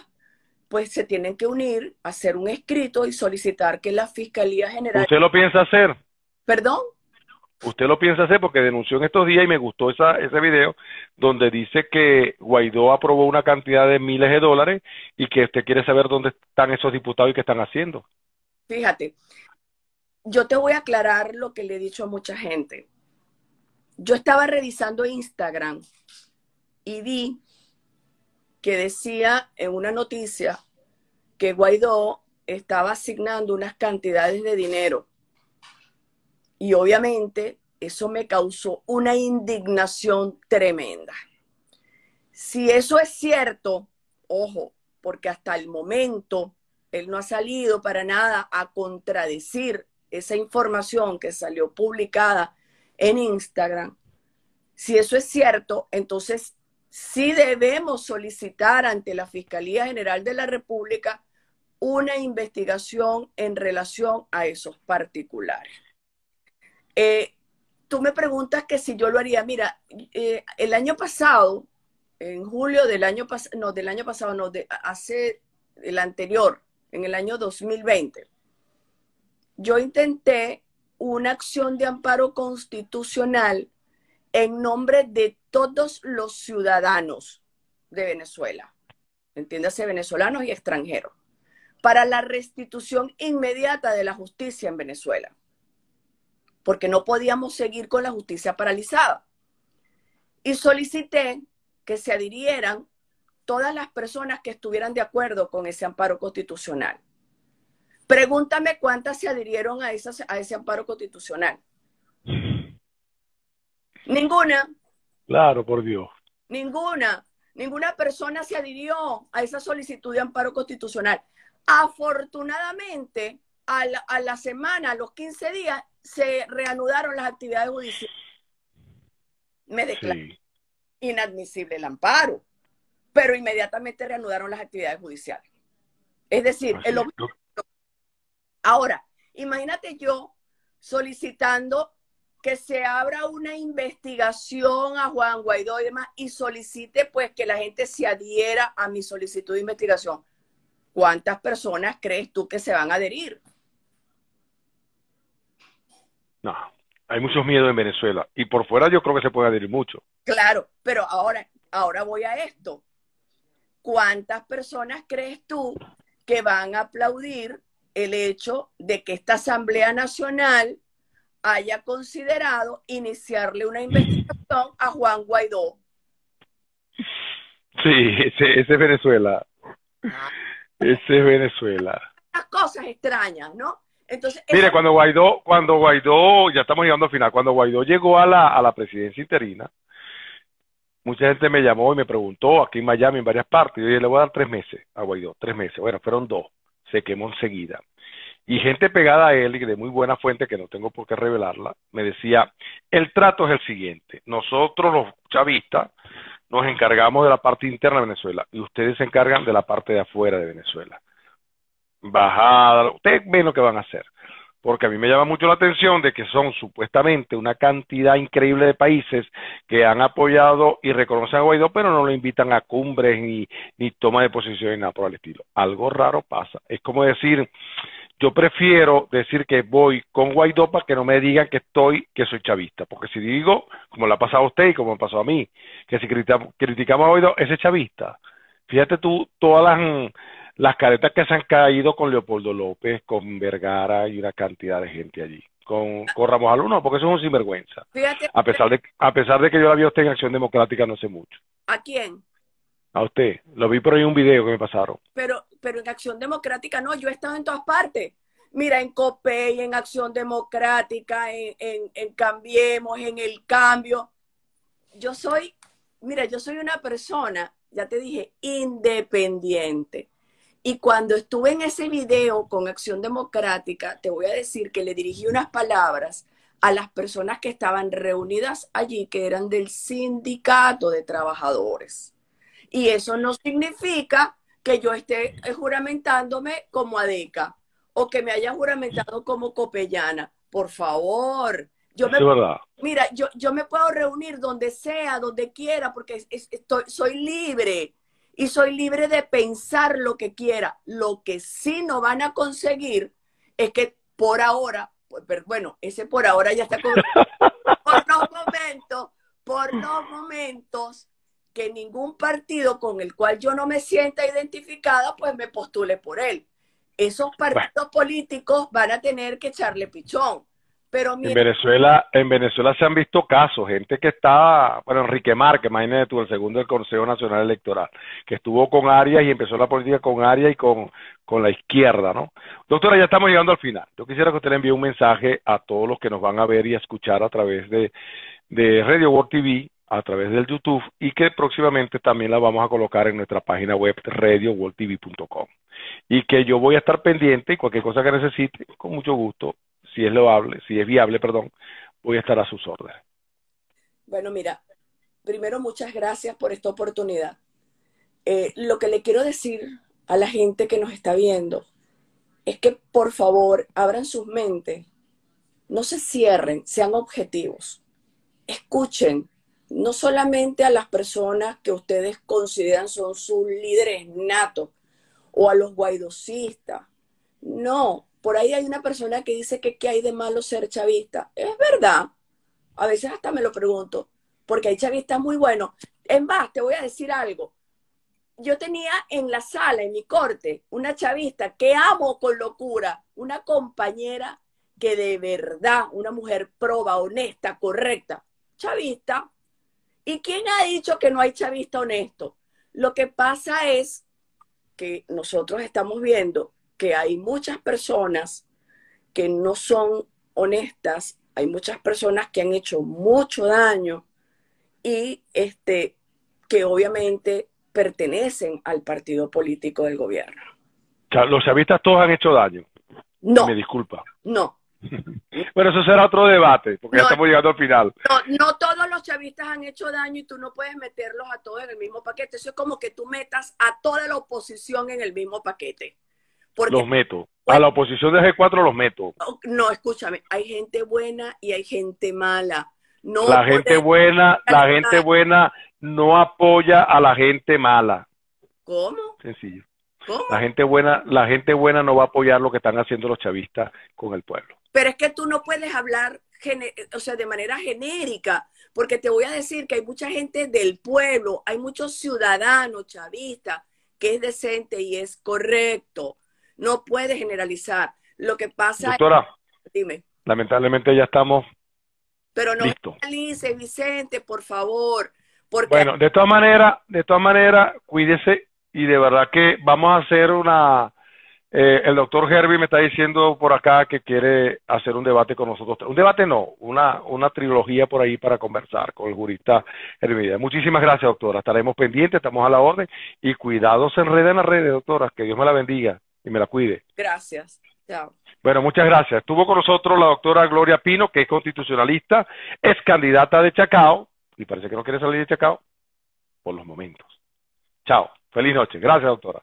pues se tienen que unir, hacer un escrito y solicitar que la Fiscalía General... ¿Usted lo piensa hacer? ¿Perdón? Usted lo piensa hacer porque denunció en estos días y me gustó esa, ese video donde dice que Guaidó aprobó una cantidad de miles de dólares y que usted quiere saber dónde están esos diputados y qué están haciendo. Fíjate, yo te voy a aclarar lo que le he dicho a mucha gente. Yo estaba revisando Instagram y vi que decía en una noticia que Guaidó estaba asignando unas cantidades de dinero y obviamente eso me causó una indignación tremenda. Si eso es cierto, ojo, porque hasta el momento él no ha salido para nada a contradecir esa información que salió publicada en Instagram. Si eso es cierto, entonces sí debemos solicitar ante la Fiscalía General de la República una investigación en relación a esos particulares. Eh, tú me preguntas que si yo lo haría. Mira, eh, el año pasado, en julio del año pasado, no, del año pasado, no, de, hace el anterior, en el año 2020, yo intenté una acción de amparo constitucional en nombre de todos los ciudadanos de Venezuela, entiéndase venezolanos y extranjeros, para la restitución inmediata de la justicia en Venezuela, porque no podíamos seguir con la justicia paralizada. Y solicité que se adhirieran todas las personas que estuvieran de acuerdo con ese amparo constitucional. Pregúntame cuántas se adhirieron a, a ese amparo constitucional. Ninguna. Claro, por Dios. Ninguna. Ninguna persona se adhirió a esa solicitud de amparo constitucional. Afortunadamente, a la, semana, a los 15 días, se reanudaron las actividades judiciales. Me declaró inadmisible el amparo, pero inmediatamente reanudaron las actividades judiciales. Es decir, el Ahora, imagínate yo solicitando que se abra una investigación a Juan Guaidó y demás y solicite pues que la gente se adhiera a mi solicitud de investigación. ¿Cuántas personas crees tú que se van a adherir? No, hay muchos miedos en Venezuela y por fuera yo creo que se puede adherir mucho. Claro, pero ahora, ahora voy a esto. ¿Cuántas personas crees tú que van a aplaudir el hecho de que esta Asamblea Nacional haya considerado iniciarle una investigación a Juan Guaidó. Sí, ese, es Venezuela. Ese es Venezuela. Las cosas extrañas, ¿no? Entonces, Mire, cuando Guaidó, cuando Guaidó, ya estamos llegando al final, cuando Guaidó llegó a la, a la presidencia interina, mucha gente me llamó y me preguntó aquí en Miami, en varias partes, yo dije, le voy a dar tres meses a Guaidó, tres meses. Bueno, fueron dos, se quemó enseguida. Y gente pegada a él y de muy buena fuente, que no tengo por qué revelarla, me decía, el trato es el siguiente, nosotros los chavistas nos encargamos de la parte interna de Venezuela y ustedes se encargan de la parte de afuera de Venezuela. Bajada, ustedes ven lo que van a hacer. Porque a mí me llama mucho la atención de que son supuestamente una cantidad increíble de países que han apoyado y reconocen a Guaidó, pero no lo invitan a cumbres ni, ni toma de posición ni nada por el estilo. Algo raro pasa. Es como decir, yo prefiero decir que voy con Guaidó para que no me digan que estoy, que soy chavista, porque si digo, como le ha pasado a usted y como me pasó a mí, que si criticamos, a Guaidó, ese es chavista. Fíjate tú todas las, las caretas que se han caído con Leopoldo López, con Vergara y una cantidad de gente allí. Con, con Ramos Alumno, porque eso es un sinvergüenza. a pesar de a pesar de que yo la vi a usted en Acción Democrática no sé mucho. ¿A quién? A usted. Lo vi por ahí un video que me pasaron. Pero, pero en Acción Democrática no, yo he estado en todas partes. Mira, en COPEI, en Acción Democrática, en, en, en Cambiemos, en El Cambio. Yo soy, mira, yo soy una persona, ya te dije, independiente. Y cuando estuve en ese video con Acción Democrática, te voy a decir que le dirigí unas palabras a las personas que estaban reunidas allí, que eran del sindicato de trabajadores. Y eso no significa que yo esté juramentándome como Adeca o que me haya juramentado como Copellana. Por favor. Yo me, Mira, yo, yo me puedo reunir donde sea, donde quiera, porque estoy, soy libre y soy libre de pensar lo que quiera. Lo que sí no van a conseguir es que por ahora, pues, bueno, ese por ahora ya está con, *laughs* por los momentos, por los momentos que ningún partido con el cual yo no me sienta identificada, pues me postule por él. Esos partidos políticos van a tener que echarle pichón. Pero en Venezuela, en Venezuela se han visto casos, gente que está, bueno, Enrique Márquez, imagínate tú, el segundo del Consejo Nacional Electoral, que estuvo con Arias y empezó la política con Arias y con, con la izquierda, ¿no? Doctora, ya estamos llegando al final. Yo quisiera que usted le envíe un mensaje a todos los que nos van a ver y a escuchar a través de, de Radio World TV, a través del YouTube y que próximamente también la vamos a colocar en nuestra página web radioworldtv.com. Y que yo voy a estar pendiente y cualquier cosa que necesite, con mucho gusto, si es loable, si es viable, perdón, voy a estar a sus órdenes. Bueno, mira, primero muchas gracias por esta oportunidad. Eh, lo que le quiero decir a la gente que nos está viendo es que por favor abran sus mentes, no se cierren, sean objetivos, escuchen, no solamente a las personas que ustedes consideran son sus líderes natos o a los guaidosistas. No, por ahí hay una persona que dice que qué hay de malo ser chavista. Es verdad. A veces hasta me lo pregunto, porque hay chavistas muy buenos. En más, te voy a decir algo. Yo tenía en la sala, en mi corte, una chavista que amo con locura, una compañera que de verdad, una mujer proba, honesta, correcta, chavista. ¿Y quién ha dicho que no hay chavista honesto? Lo que pasa es que nosotros estamos viendo que hay muchas personas que no son honestas, hay muchas personas que han hecho mucho daño y este, que obviamente pertenecen al partido político del gobierno. Los chavistas todos han hecho daño. No. Me disculpa. No. *laughs* bueno, eso será otro debate, porque ya estamos llegando al final. No, no todos los chavistas han hecho daño y tú no puedes meterlos a todos en el mismo paquete. Eso es como que tú metas a toda la oposición en el mismo paquete. Los meto. A la oposición de G4 los meto. No, escúchame, hay gente buena y hay gente mala. No la gente buena, la gente buena no apoya a la gente mala. ¿Cómo? Sencillo. La gente buena, la gente buena no va a apoyar lo que están haciendo los chavistas con el pueblo. Pero es que tú no puedes hablar, o sea, de manera genérica, porque te voy a decir que hay mucha gente del pueblo, hay muchos ciudadanos chavistas que es decente y es correcto. No puedes generalizar. Lo que pasa Doctora, dime. Lamentablemente ya estamos Pero no listo. Vicente, por favor. Porque... Bueno, de todas maneras, de todas maneras, cuídese y de verdad que vamos a hacer una... Eh, el doctor Herbie me está diciendo por acá que quiere hacer un debate con nosotros. Un debate no, una, una trilogía por ahí para conversar con el jurista Herbie. Muchísimas gracias, doctora. Estaremos pendientes, estamos a la orden. Y cuidado, se enreda en las redes, doctora. Que Dios me la bendiga y me la cuide. Gracias. Chao. Bueno, muchas gracias. Estuvo con nosotros la doctora Gloria Pino, que es constitucionalista, es candidata de Chacao, y parece que no quiere salir de Chacao por los momentos. Chao. Feliz noche. Gracias, doctora.